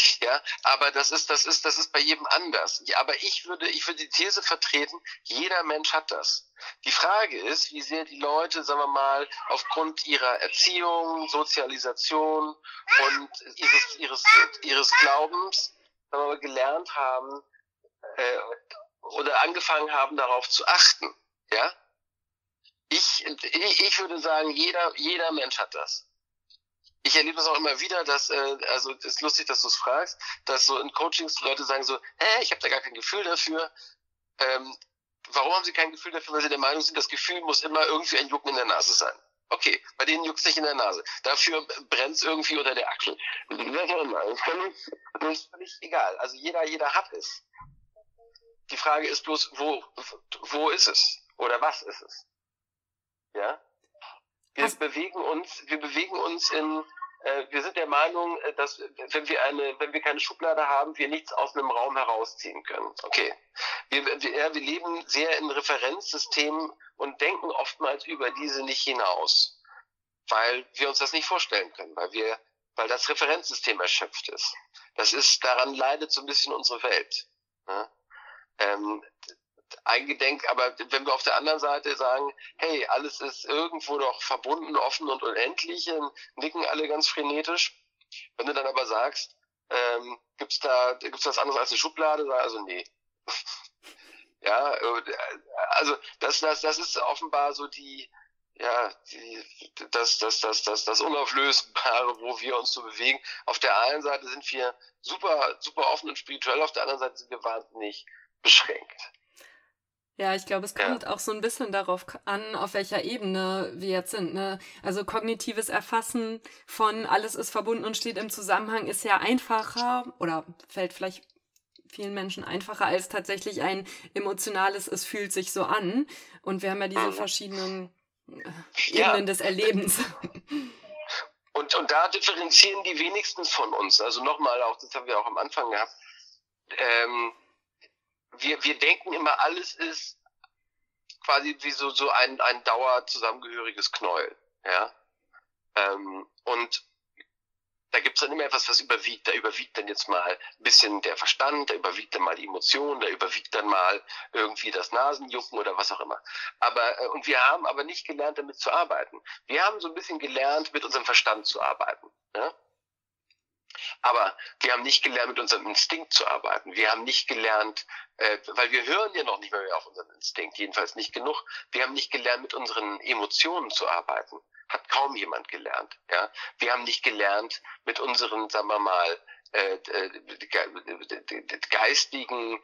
Speaker 2: <laughs> Ja, aber das ist, das ist, das ist bei jedem anders. Ja, aber ich würde, ich würde die These vertreten, jeder Mensch hat das. Die Frage ist, wie sehr die Leute, sagen wir mal, aufgrund ihrer Erziehung, Sozialisation und ihres, ihres, ihres Glaubens, sagen wir mal, gelernt haben, äh, oder angefangen haben, darauf zu achten. Ja? Ich, ich würde sagen, jeder, jeder Mensch hat das ich erlebe das auch immer wieder, dass, äh, also ist lustig, dass du es fragst, dass so in Coachings Leute sagen so, hä, ich habe da gar kein Gefühl dafür. Ähm, warum haben sie kein Gefühl dafür? Weil sie der Meinung sind, das Gefühl muss immer irgendwie ein Jucken in der Nase sein. Okay, bei denen juckt es nicht in der Nase. Dafür brennt es irgendwie unter der Achsel. Das ist völlig, das ist völlig egal. Also jeder, jeder hat es. Die Frage ist bloß, wo, wo ist es? Oder was ist es? Ja? Wir Was? bewegen uns, wir bewegen uns in, äh, wir sind der Meinung, äh, dass wenn wir eine, wenn wir keine Schublade haben, wir nichts aus einem Raum herausziehen können. Okay. Wir, wir, ja, wir leben sehr in Referenzsystemen und denken oftmals über diese nicht hinaus, weil wir uns das nicht vorstellen können, weil wir, weil das Referenzsystem erschöpft ist. Das ist, daran leidet so ein bisschen unsere Welt. Ne? Ähm, eingedenk, aber wenn wir auf der anderen Seite sagen, hey, alles ist irgendwo doch verbunden, offen und unendlich, nicken alle ganz frenetisch. Wenn du dann aber sagst, ähm, gibt's da, gibt's was anderes als eine Schublade? Also nee. <laughs> ja, äh, also das, das, das ist offenbar so die, ja, die, das, das, das, das, das Unauflösbare, wo wir uns so bewegen. Auf der einen Seite sind wir super, super offen und spirituell, auf der anderen Seite sind wir wahnsinnig beschränkt.
Speaker 1: Ja, ich glaube, es kommt ja. auch so ein bisschen darauf an, auf welcher Ebene wir jetzt sind. Ne? Also kognitives Erfassen von alles ist verbunden und steht im Zusammenhang ist ja einfacher oder fällt vielleicht vielen Menschen einfacher als tatsächlich ein emotionales, es fühlt sich so an. Und wir haben ja diese mhm. verschiedenen äh, Ebenen ja. des Erlebens. <laughs>
Speaker 2: Und, und da differenzieren die wenigsten von uns. Also nochmal, auch das haben wir auch am Anfang gehabt. Ähm, wir, wir denken immer, alles ist quasi wie so, so ein, ein dauer zusammengehöriges Knäuel. Ja? Ähm, und da gibt's dann immer etwas, was überwiegt. Da überwiegt dann jetzt mal ein bisschen der Verstand, da überwiegt dann mal die Emotion, da überwiegt dann mal irgendwie das Nasenjucken oder was auch immer. Aber, äh, und wir haben aber nicht gelernt, damit zu arbeiten. Wir haben so ein bisschen gelernt, mit unserem Verstand zu arbeiten. Ja? Aber wir haben nicht gelernt, mit unserem Instinkt zu arbeiten. Wir haben nicht gelernt, äh, weil wir hören ja noch nicht mehr auf unseren Instinkt, jedenfalls nicht genug. Wir haben nicht gelernt, mit unseren Emotionen zu arbeiten. Hat kaum jemand gelernt. Ja, wir haben nicht gelernt, mit unseren, sagen wir mal, äh, geistigen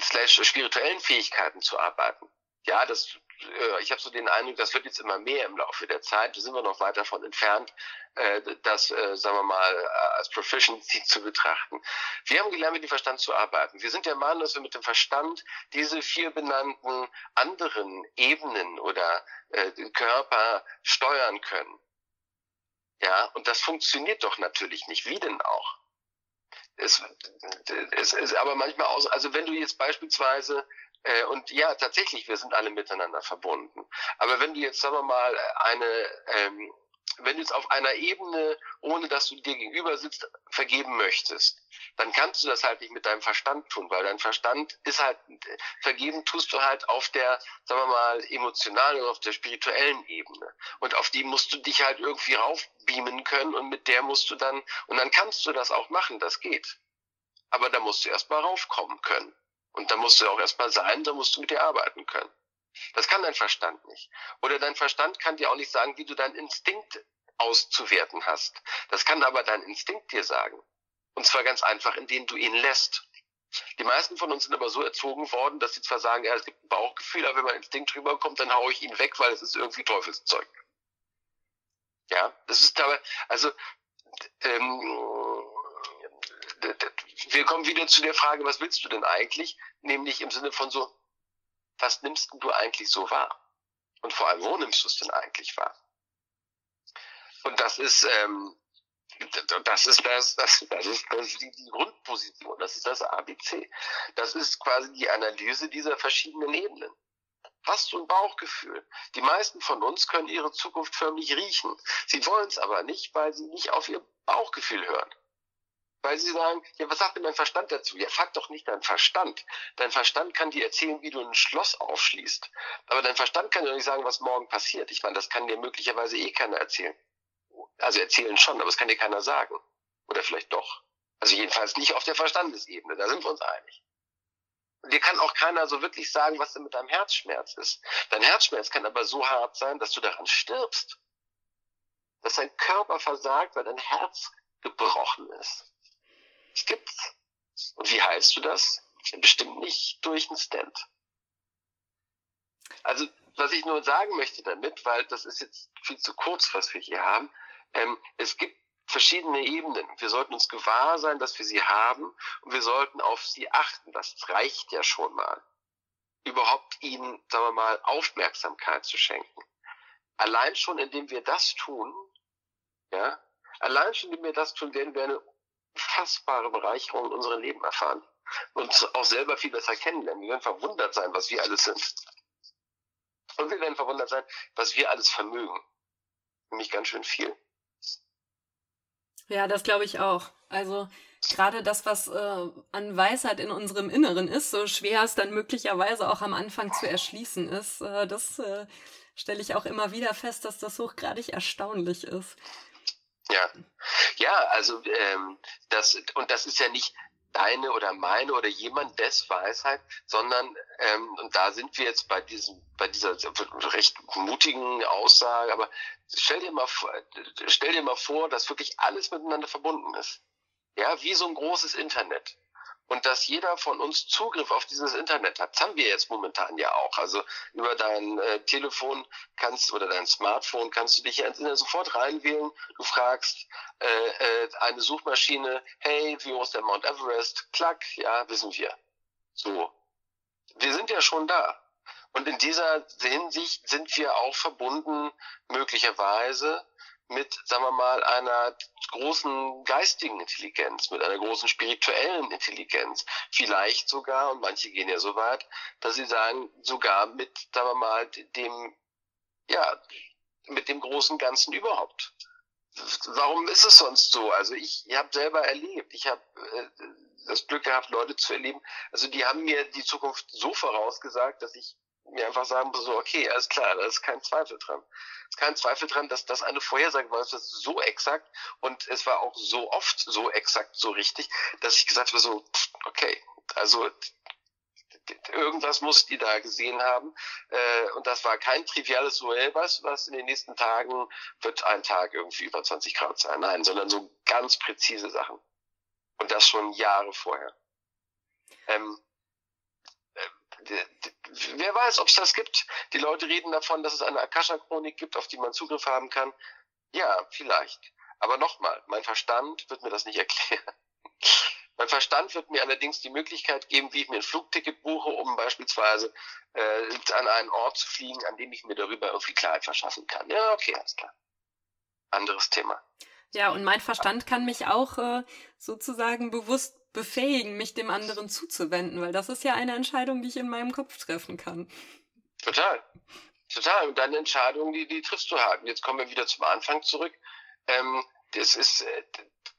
Speaker 2: slash spirituellen Fähigkeiten zu arbeiten. Ja, das äh, ich habe so den Eindruck, das wird jetzt immer mehr im Laufe der Zeit. Da sind wir noch weit davon entfernt, äh, das, äh, sagen wir mal, als Proficiency zu betrachten. Wir haben gelernt, mit dem Verstand zu arbeiten. Wir sind der Meinung, dass wir mit dem Verstand diese vier benannten anderen Ebenen oder Körper steuern können. Ja, und das funktioniert doch natürlich nicht. Wie denn auch? Es, es ist aber manchmal aus, also wenn du jetzt beispielsweise äh, und ja, tatsächlich, wir sind alle miteinander verbunden. Aber wenn du jetzt, sagen wir mal, eine, ähm, wenn du jetzt auf einer Ebene, ohne dass du dir gegenüber sitzt, vergeben möchtest, dann kannst du das halt nicht mit deinem Verstand tun, weil dein Verstand ist halt, vergeben tust du halt auf der, sagen wir mal, emotionalen und auf der spirituellen Ebene. Und auf die musst du dich halt irgendwie raufbeamen können und mit der musst du dann, und dann kannst du das auch machen, das geht. Aber da musst du erst mal raufkommen können. Und da musst du auch erstmal sein, da musst du mit dir arbeiten können. Das kann dein Verstand nicht. Oder dein Verstand kann dir auch nicht sagen, wie du deinen Instinkt auszuwerten hast. Das kann aber dein Instinkt dir sagen. Und zwar ganz einfach, indem du ihn lässt. Die meisten von uns sind aber so erzogen worden, dass sie zwar sagen, ja, es gibt ein Bauchgefühl, aber wenn mein Instinkt rüberkommt, dann haue ich ihn weg, weil es ist irgendwie Teufelszeug. Ja, das ist aber, also ähm, wir kommen wieder zu der Frage, was willst du denn eigentlich? Nämlich im Sinne von so, was nimmst du eigentlich so wahr? Und vor allem, wo nimmst du es denn eigentlich wahr? Und das ist, ähm, das ist das, das, das ist, das ist die, die Grundposition, das ist das ABC. Das ist quasi die Analyse dieser verschiedenen Ebenen. Hast du ein Bauchgefühl? Die meisten von uns können ihre Zukunft förmlich riechen. Sie wollen es aber nicht, weil sie nicht auf ihr Bauchgefühl hören. Weil sie sagen, ja, was sagt denn dein Verstand dazu? Ja, frag doch nicht deinen Verstand. Dein Verstand kann dir erzählen, wie du ein Schloss aufschließt. Aber dein Verstand kann dir nicht sagen, was morgen passiert. Ich meine, das kann dir möglicherweise eh keiner erzählen. Also erzählen schon, aber es kann dir keiner sagen. Oder vielleicht doch. Also jedenfalls nicht auf der Verstandesebene. Da sind wir uns einig. Und dir kann auch keiner so wirklich sagen, was denn mit deinem Herzschmerz ist. Dein Herzschmerz kann aber so hart sein, dass du daran stirbst. Dass dein Körper versagt, weil dein Herz gebrochen ist. Das gibt's. Und wie heilst du das? Bestimmt nicht durch einen Stand. Also, was ich nur sagen möchte damit, weil das ist jetzt viel zu kurz, was wir hier haben, ähm, es gibt verschiedene Ebenen. Wir sollten uns gewahr sein, dass wir sie haben und wir sollten auf sie achten. Das reicht ja schon mal. Überhaupt ihnen, sagen wir mal, Aufmerksamkeit zu schenken. Allein schon, indem wir das tun, ja, allein schon, indem wir das tun, werden wir eine unfassbare Bereicherung in unserem Leben erfahren und auch selber viel besser kennenlernen. Wir werden verwundert sein, was wir alles sind. Und wir werden verwundert sein, was wir alles vermögen. Nämlich ganz schön viel.
Speaker 1: Ja, das glaube ich auch. Also gerade das, was äh, an Weisheit in unserem Inneren ist, so schwer es dann möglicherweise auch am Anfang zu erschließen ist, äh, das äh, stelle ich auch immer wieder fest, dass das hochgradig erstaunlich ist.
Speaker 2: Ja, ja, also ähm, das und das ist ja nicht deine oder meine oder jemand des Weisheit, sondern ähm, und da sind wir jetzt bei diesem, bei dieser recht mutigen Aussage, aber stell dir mal vor, stell dir mal vor, dass wirklich alles miteinander verbunden ist. Ja, wie so ein großes Internet und dass jeder von uns Zugriff auf dieses Internet hat. Das haben wir jetzt momentan ja auch. Also über dein äh, Telefon kannst oder dein Smartphone kannst du dich ja sofort reinwählen. Du fragst äh, äh, eine Suchmaschine, hey, wie hoch ist der Mount Everest? Klack, ja, wissen wir. So. Wir sind ja schon da. Und in dieser Hinsicht sind wir auch verbunden, möglicherweise mit, sagen wir mal, einer großen geistigen Intelligenz, mit einer großen spirituellen Intelligenz. Vielleicht sogar, und manche gehen ja so weit, dass sie sagen, sogar mit, sagen wir mal, dem, ja, mit dem großen Ganzen überhaupt. Warum ist es sonst so? Also ich, ich habe selber erlebt, ich habe äh, das Glück gehabt, Leute zu erleben. Also die haben mir die Zukunft so vorausgesagt, dass ich mir einfach sagen so, okay, alles klar, da ist kein Zweifel dran. Es ist kein Zweifel dran, dass das eine Vorhersage war, das ist so exakt und es war auch so oft so exakt, so richtig, dass ich gesagt habe, so, okay, also irgendwas muss die da gesehen haben. Äh, und das war kein triviales Duell, was, was in den nächsten Tagen wird ein Tag irgendwie über 20 Grad sein. Nein, sondern so ganz präzise Sachen. Und das schon Jahre vorher. Ähm, wer weiß, ob es das gibt. Die Leute reden davon, dass es eine Akasha-Chronik gibt, auf die man Zugriff haben kann. Ja, vielleicht. Aber nochmal, mein Verstand wird mir das nicht <laughs> erklären. Mein Verstand wird mir allerdings die Möglichkeit geben, wie ich mir ein Flugticket buche, um beispielsweise äh, an einen Ort zu fliegen, an dem ich mir darüber irgendwie Klarheit verschaffen kann. Ja, okay, alles klar. Anderes Thema.
Speaker 1: Ja, und mein Verstand kann mich auch äh, sozusagen bewusst befähigen, mich dem anderen zuzuwenden, weil das ist ja eine Entscheidung, die ich in meinem Kopf treffen kann.
Speaker 2: Total. Total. Und deine Entscheidung, die, die triffst du halt. Und jetzt kommen wir wieder zum Anfang zurück. Ähm, es ist äh,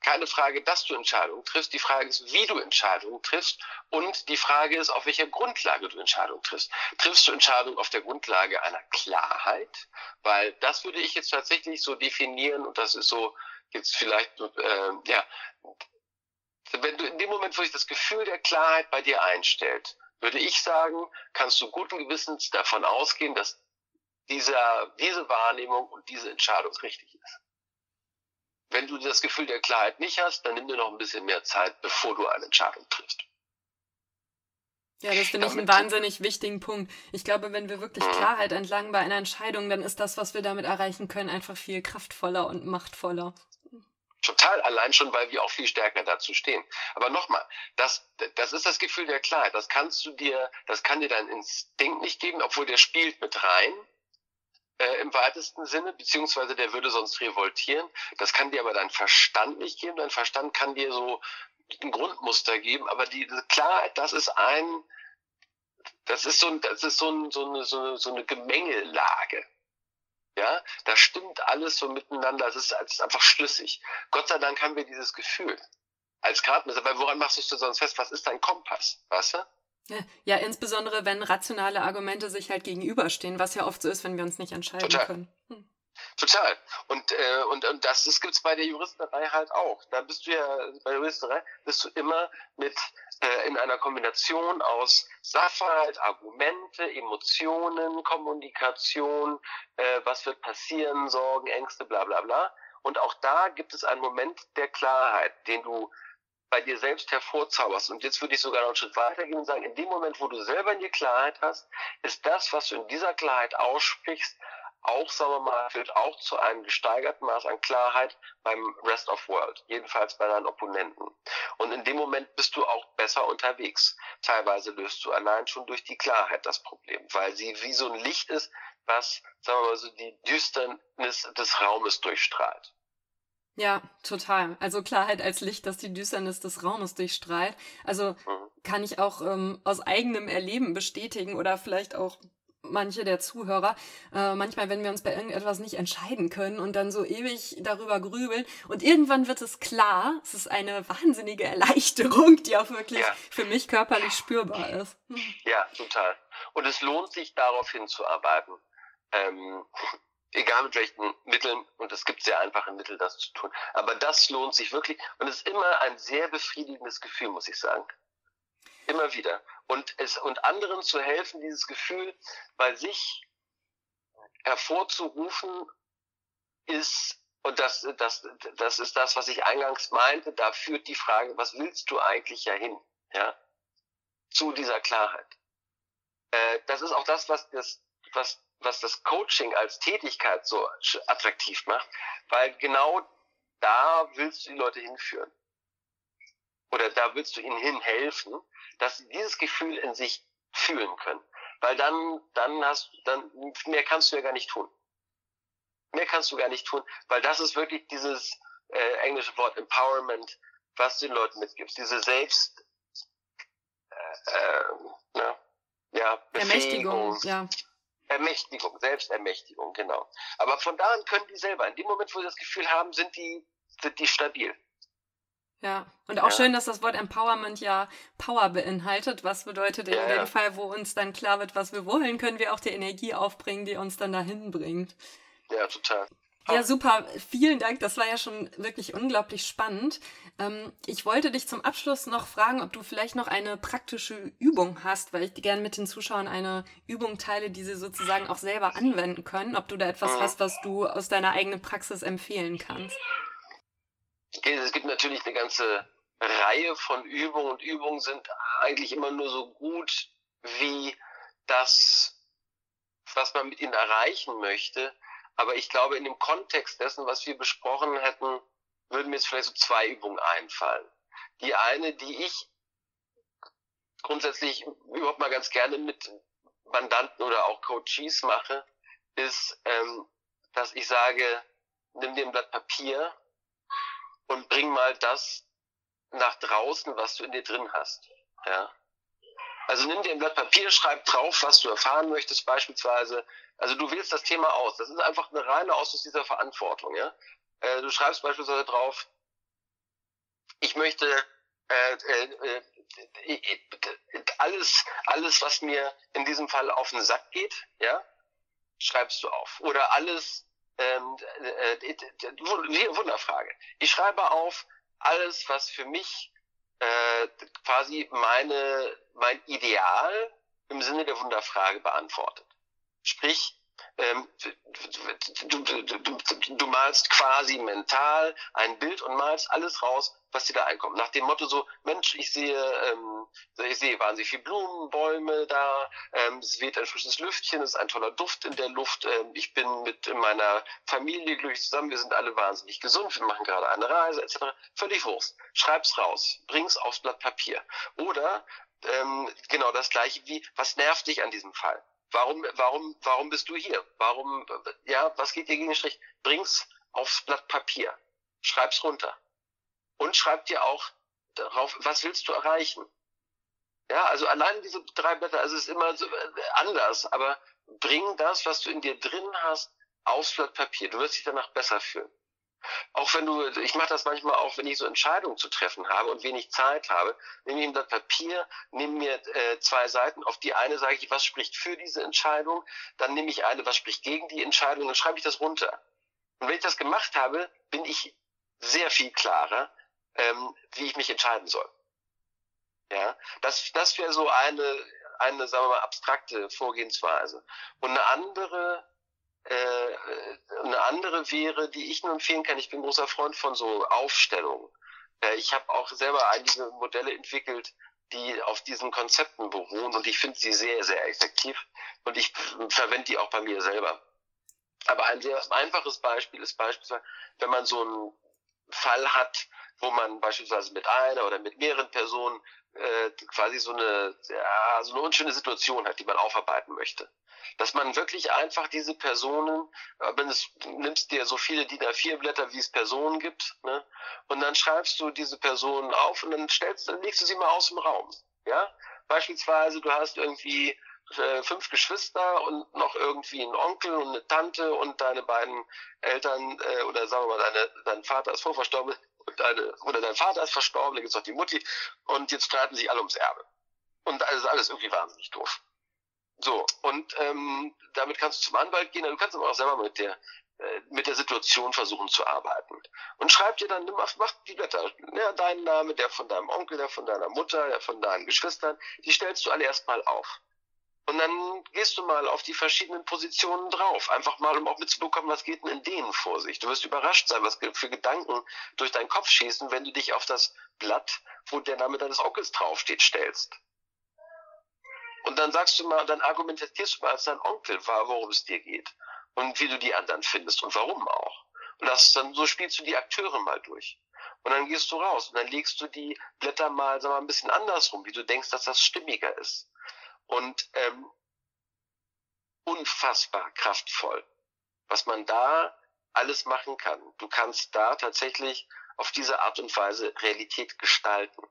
Speaker 2: keine Frage, dass du Entscheidungen triffst. Die Frage ist, wie du Entscheidungen triffst. Und die Frage ist, auf welcher Grundlage du Entscheidungen triffst. Triffst du Entscheidungen auf der Grundlage einer Klarheit? Weil das würde ich jetzt tatsächlich so definieren und das ist so jetzt vielleicht, äh, ja, wenn du in dem Moment, wo sich das Gefühl der Klarheit bei dir einstellt, würde ich sagen, kannst du guten Gewissens davon ausgehen, dass dieser, diese Wahrnehmung und diese Entscheidung richtig ist. Wenn du das Gefühl der Klarheit nicht hast, dann nimm dir noch ein bisschen mehr Zeit, bevor du eine Entscheidung triffst.
Speaker 1: Ja, das finde ich einen wahnsinnig wichtigen Punkt. Ich glaube, wenn wir wirklich mhm. Klarheit entlangen bei einer Entscheidung, dann ist das, was wir damit erreichen können, einfach viel kraftvoller und machtvoller.
Speaker 2: Total, allein schon, weil wir auch viel stärker dazu stehen. Aber nochmal, das, das ist das Gefühl der Klarheit. Das kannst du dir, das kann dir dein Instinkt nicht geben, obwohl der spielt mit rein. Äh, im weitesten Sinne, beziehungsweise der würde sonst revoltieren. Das kann dir aber dein Verstand nicht geben. Dein Verstand kann dir so ein Grundmuster geben, aber die, diese Klarheit, das ist ein, das ist so, ein, das ist so, ein, so, eine, so, eine, so eine Gemengelage. Ja, da stimmt alles so miteinander. Es ist, es ist einfach schlüssig. Gott sei Dank haben wir dieses Gefühl als Gradmesser. Weil woran machst du es sonst fest? Was ist dein Kompass? Weißt du?
Speaker 1: Ja, ja, insbesondere wenn rationale Argumente sich halt gegenüberstehen, was ja oft so ist, wenn wir uns nicht entscheiden Total. können.
Speaker 2: Total. Und, äh, und, und das, das gibt's bei der Juristerei halt auch. Da bist du ja, bei der Juristerei bist du immer mit äh, in einer Kombination aus Sachverhalt, Argumente, Emotionen, Kommunikation, äh, was wird passieren, Sorgen, Ängste, bla bla bla. Und auch da gibt es einen Moment der Klarheit, den du bei dir selbst hervorzauberst. Und jetzt würde ich sogar noch einen Schritt weitergehen und sagen, in dem Moment, wo du selber in dir Klarheit hast, ist das, was du in dieser Klarheit aussprichst, auch, sagen wir mal, führt auch zu einem gesteigerten Maß an Klarheit beim Rest of World, jedenfalls bei deinen Opponenten. Und in dem Moment bist du auch besser unterwegs. Teilweise löst du allein schon durch die Klarheit das Problem, weil sie wie so ein Licht ist, was, sagen wir mal so, die Düsternis des Raumes durchstrahlt.
Speaker 1: Ja, total. Also Klarheit als Licht, das die Düsternis des Raumes durchstrahlt. Also mhm. kann ich auch ähm, aus eigenem Erleben bestätigen oder vielleicht auch manche der Zuhörer, äh, manchmal, wenn wir uns bei irgendetwas nicht entscheiden können und dann so ewig darüber grübeln und irgendwann wird es klar, es ist eine wahnsinnige Erleichterung, die auch wirklich ja. für mich körperlich spürbar ist.
Speaker 2: Ja, total. Und es lohnt sich, darauf hinzuarbeiten. Ähm, egal mit welchen Mitteln, und es gibt sehr einfache Mittel, das zu tun. Aber das lohnt sich wirklich und es ist immer ein sehr befriedigendes Gefühl, muss ich sagen. Immer wieder. Und es, und anderen zu helfen, dieses Gefühl bei sich hervorzurufen, ist, und das, das, das ist das, was ich eingangs meinte, da führt die Frage, was willst du eigentlich ja hin? Ja? Zu dieser Klarheit. Äh, das ist auch das, was das, was was das Coaching als Tätigkeit so attraktiv macht, weil genau da willst du die Leute hinführen. Oder da willst du ihnen hinhelfen, dass sie dieses Gefühl in sich fühlen können. Weil dann, dann hast, dann, mehr kannst du ja gar nicht tun. Mehr kannst du gar nicht tun, weil das ist wirklich dieses äh, englische Wort Empowerment, was du den Leuten mitgibst. Diese Selbst, äh, äh, ne, ja,
Speaker 1: Ermächtigung, ja.
Speaker 2: Ermächtigung, Selbstermächtigung, genau. Aber von da an können die selber, in dem Moment, wo sie das Gefühl haben, sind die, sind die stabil.
Speaker 1: Ja, und auch ja. schön, dass das Wort Empowerment ja Power beinhaltet. Was bedeutet in ja, dem ja. Fall, wo uns dann klar wird, was wir wollen, können wir auch die Energie aufbringen, die uns dann dahin bringt.
Speaker 2: Ja, total.
Speaker 1: Ja, super. Vielen Dank. Das war ja schon wirklich unglaublich spannend. Ähm, ich wollte dich zum Abschluss noch fragen, ob du vielleicht noch eine praktische Übung hast, weil ich gerne mit den Zuschauern eine Übung teile, die sie sozusagen auch selber anwenden können. Ob du da etwas mhm. hast, was du aus deiner eigenen Praxis empfehlen kannst.
Speaker 2: Es gibt natürlich eine ganze Reihe von Übungen und Übungen sind eigentlich immer nur so gut wie das, was man mit ihnen erreichen möchte. Aber ich glaube, in dem Kontext dessen, was wir besprochen hätten, würden mir jetzt vielleicht so zwei Übungen einfallen. Die eine, die ich grundsätzlich überhaupt mal ganz gerne mit Mandanten oder auch Coaches mache, ist, ähm, dass ich sage, nimm dir ein Blatt Papier und bring mal das nach draußen, was du in dir drin hast. Ja. Also nimm dir ein Blatt Papier, schreib drauf, was du erfahren möchtest, beispielsweise. Also du wählst das Thema aus. Das ist einfach eine reine Ausdruck dieser Verantwortung. Ja? Äh, du schreibst beispielsweise drauf, ich möchte äh, äh, äh, alles, alles, was mir in diesem Fall auf den Sack geht, ja, schreibst du auf. Oder alles, ähm, äh, äh, Wunderfrage. Ich schreibe auf alles, was für mich äh, quasi meine, mein Ideal im Sinne der Wunderfrage beantwortet. Sprich, ähm, du, du, du, malst quasi mental ein Bild und malst alles raus, was dir da einkommt. Nach dem Motto so, Mensch, ich sehe, ähm, ich sehe wahnsinnig viele Blumen, Bäume da, ähm, es weht ein frisches Lüftchen, es ist ein toller Duft in der Luft, ähm, ich bin mit meiner Familie glücklich zusammen, wir sind alle wahnsinnig gesund, wir machen gerade eine Reise, etc. Völlig Wurst. Schreib's raus, bring's aufs Blatt Papier. Oder ähm, genau das gleiche wie, was nervt dich an diesem Fall? Warum, warum, warum bist du hier? Warum, ja, was geht dir gegen den Strich? Bring's aufs Blatt Papier. Schreib's runter. Und schreib dir auch darauf, was willst du erreichen? Ja, also allein diese drei Blätter, also es ist immer so äh, anders, aber bring das, was du in dir drin hast, aufs Blatt Papier. Du wirst dich danach besser fühlen. Auch wenn du, ich mache das manchmal auch, wenn ich so Entscheidungen zu treffen habe und wenig Zeit habe, nehme ich ein Blatt Papier, nehme mir äh, zwei Seiten. Auf die eine sage ich, was spricht für diese Entscheidung, dann nehme ich eine, was spricht gegen die Entscheidung, dann schreibe ich das runter. Und wenn ich das gemacht habe, bin ich sehr viel klarer, ähm, wie ich mich entscheiden soll. Ja, das, das wäre so eine, eine, sagen wir mal, abstrakte Vorgehensweise. Und eine andere eine andere wäre, die ich nur empfehlen kann, ich bin großer Freund von so Aufstellungen. Äh, ich habe auch selber einige Modelle entwickelt, die auf diesen Konzepten beruhen und ich finde sie sehr, sehr effektiv und ich verwende die auch bei mir selber. Aber ein sehr einfaches Beispiel ist beispielsweise, wenn man so einen Fall hat, wo man beispielsweise mit einer oder mit mehreren Personen äh, quasi so eine, ja, so eine unschöne Situation hat, die man aufarbeiten möchte dass man wirklich einfach diese Personen, wenn es nimmst dir so viele DIN A4 Blätter, wie es Personen gibt, ne, und dann schreibst du diese Personen auf und dann stellst, dann legst du sie mal aus dem Raum, ja. Beispielsweise, du hast irgendwie äh, fünf Geschwister und noch irgendwie einen Onkel und eine Tante und deine beiden Eltern äh, oder sagen wir mal, deine, dein Vater ist vorverstorben deine, oder dein Vater ist verstorben, dann gibt's noch die Mutti und jetzt streiten sich alle ums Erbe. Und das ist alles irgendwie wahnsinnig doof. So, und ähm, damit kannst du zum Anwalt gehen, du kannst aber auch selber mit der äh, mit der Situation versuchen zu arbeiten. Und schreib dir dann, mach, mach die Blätter, ja, dein Name, der von deinem Onkel, der von deiner Mutter, der von deinen Geschwistern, die stellst du alle erstmal auf. Und dann gehst du mal auf die verschiedenen Positionen drauf. Einfach mal, um auch mitzubekommen, was geht denn in denen vor sich. Du wirst überrascht sein, was für Gedanken durch deinen Kopf schießen, wenn du dich auf das Blatt, wo der Name deines Onkels draufsteht, stellst. Und dann sagst du mal, dann argumentierst du mal als dein Onkel, worum es dir geht. Und wie du die anderen findest und warum auch. Und das dann, so spielst du die Akteure mal durch. Und dann gehst du raus und dann legst du die Blätter mal, sag mal, ein bisschen andersrum, wie du denkst, dass das stimmiger ist und ähm, unfassbar kraftvoll, was man da alles machen kann. Du kannst da tatsächlich auf diese Art und Weise Realität gestalten.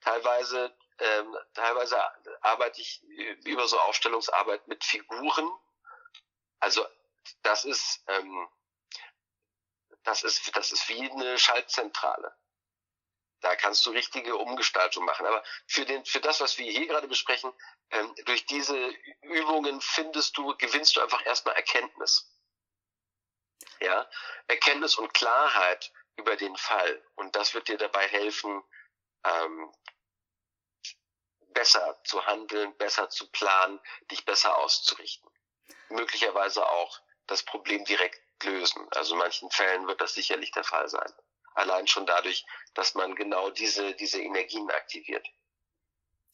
Speaker 2: Teilweise, ähm, teilweise arbeite ich über so Aufstellungsarbeit mit Figuren. Also das ist, ähm, das ist, das ist wie eine Schaltzentrale. Da kannst du richtige Umgestaltung machen. Aber für, den, für das, was wir hier gerade besprechen, ähm, durch diese Übungen findest du, gewinnst du einfach erstmal Erkenntnis. Ja, Erkenntnis und Klarheit über den Fall. Und das wird dir dabei helfen, ähm, besser zu handeln, besser zu planen, dich besser auszurichten. Möglicherweise auch das Problem direkt lösen. Also in manchen Fällen wird das sicherlich der Fall sein. Allein schon dadurch, dass man genau diese, diese Energien aktiviert.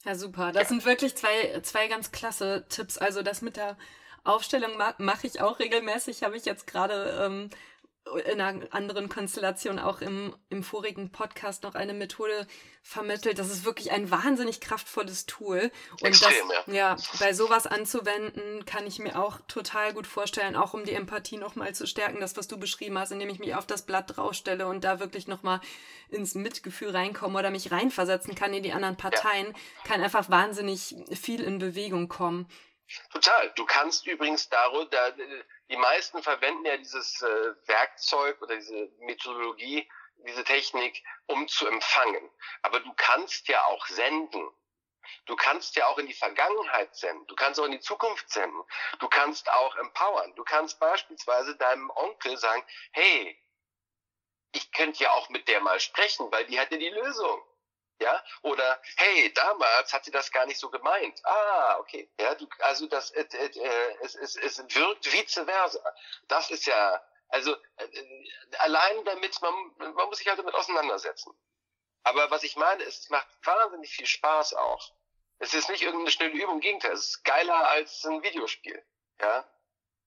Speaker 1: Ja, super. Das ja. sind wirklich zwei, zwei ganz klasse Tipps. Also das mit der Aufstellung ma mache ich auch regelmäßig, habe ich jetzt gerade ähm, in einer anderen Konstellation auch im, im vorigen Podcast noch eine Methode vermittelt. Das ist wirklich ein wahnsinnig kraftvolles Tool. Und
Speaker 2: Extrem,
Speaker 1: das, ja. ja, bei sowas anzuwenden, kann ich mir auch total gut vorstellen, auch um die Empathie nochmal zu stärken, das, was du beschrieben hast, indem ich mich auf das Blatt draufstelle und da wirklich nochmal ins Mitgefühl reinkomme oder mich reinversetzen kann in die anderen Parteien, ja. kann einfach wahnsinnig viel in Bewegung kommen.
Speaker 2: Total. Du kannst übrigens darüber, die meisten verwenden ja dieses äh, Werkzeug oder diese Methodologie, diese Technik, um zu empfangen. Aber du kannst ja auch senden. Du kannst ja auch in die Vergangenheit senden. Du kannst auch in die Zukunft senden. Du kannst auch empowern. Du kannst beispielsweise deinem Onkel sagen, hey, ich könnte ja auch mit der mal sprechen, weil die hat ja die Lösung. Ja, oder hey, damals hat sie das gar nicht so gemeint. Ah, okay. Ja, du, also das äh, äh, es, es, es wirkt vice versa. Das ist ja, also äh, allein damit man, man muss sich halt damit auseinandersetzen. Aber was ich meine ist, es macht wahnsinnig viel Spaß auch. Es ist nicht irgendeine schnelle Übung, Gegenteil, es ist geiler als ein Videospiel. Ja,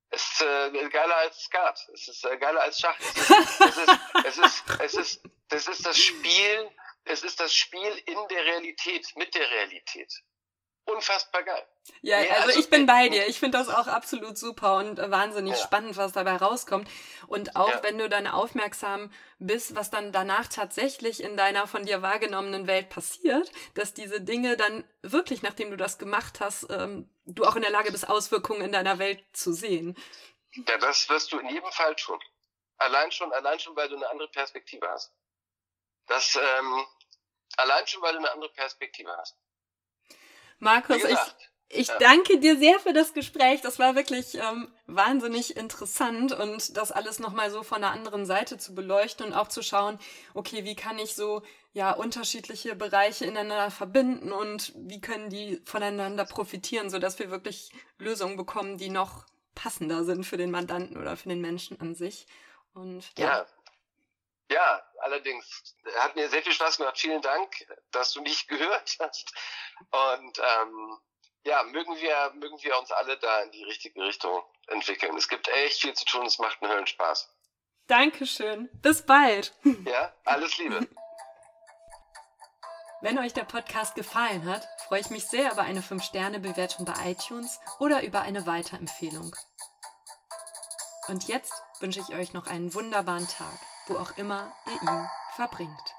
Speaker 2: es ist äh, geiler als Skat. Es ist äh, geiler als Schach. Es ist, es ist, es ist, es ist, das ist das Spielen es ist das Spiel in der Realität, mit der Realität. Unfassbar geil.
Speaker 1: Ja, ja also, also, ich bin bei <laughs> dir. Ich finde das auch absolut super und wahnsinnig ja. spannend, was dabei rauskommt. Und auch ja. wenn du dann aufmerksam bist, was dann danach tatsächlich in deiner von dir wahrgenommenen Welt passiert, dass diese Dinge dann wirklich, nachdem du das gemacht hast, ähm, du auch in der Lage bist, Auswirkungen in deiner Welt zu sehen.
Speaker 2: Ja, das wirst du in jedem Fall tun. Allein schon, allein schon, weil du eine andere Perspektive hast. Das ähm, allein schon, weil du eine andere Perspektive hast.
Speaker 1: Markus, gesagt, ich, ich ja. danke dir sehr für das Gespräch. Das war wirklich ähm, wahnsinnig interessant und das alles nochmal so von der anderen Seite zu beleuchten und auch zu schauen, okay, wie kann ich so ja unterschiedliche Bereiche ineinander verbinden und wie können die voneinander profitieren, sodass wir wirklich Lösungen bekommen, die noch passender sind für den Mandanten oder für den Menschen an sich. Und
Speaker 2: ja, ja ja, allerdings hat mir sehr viel Spaß gemacht. Vielen Dank, dass du mich <laughs> gehört hast. Und ähm, ja, mögen wir, mögen wir uns alle da in die richtige Richtung entwickeln. Es gibt echt viel zu tun, es macht einen Höllenspaß.
Speaker 1: Dankeschön. Bis bald. <laughs>
Speaker 2: Ja, alles Liebe.
Speaker 1: Wenn euch der Podcast gefallen hat, freue ich mich sehr über eine 5-Sterne-Bewertung bei iTunes oder über eine Weiterempfehlung. Und jetzt wünsche ich euch noch einen wunderbaren Tag wo auch immer ihr ihn verbringt.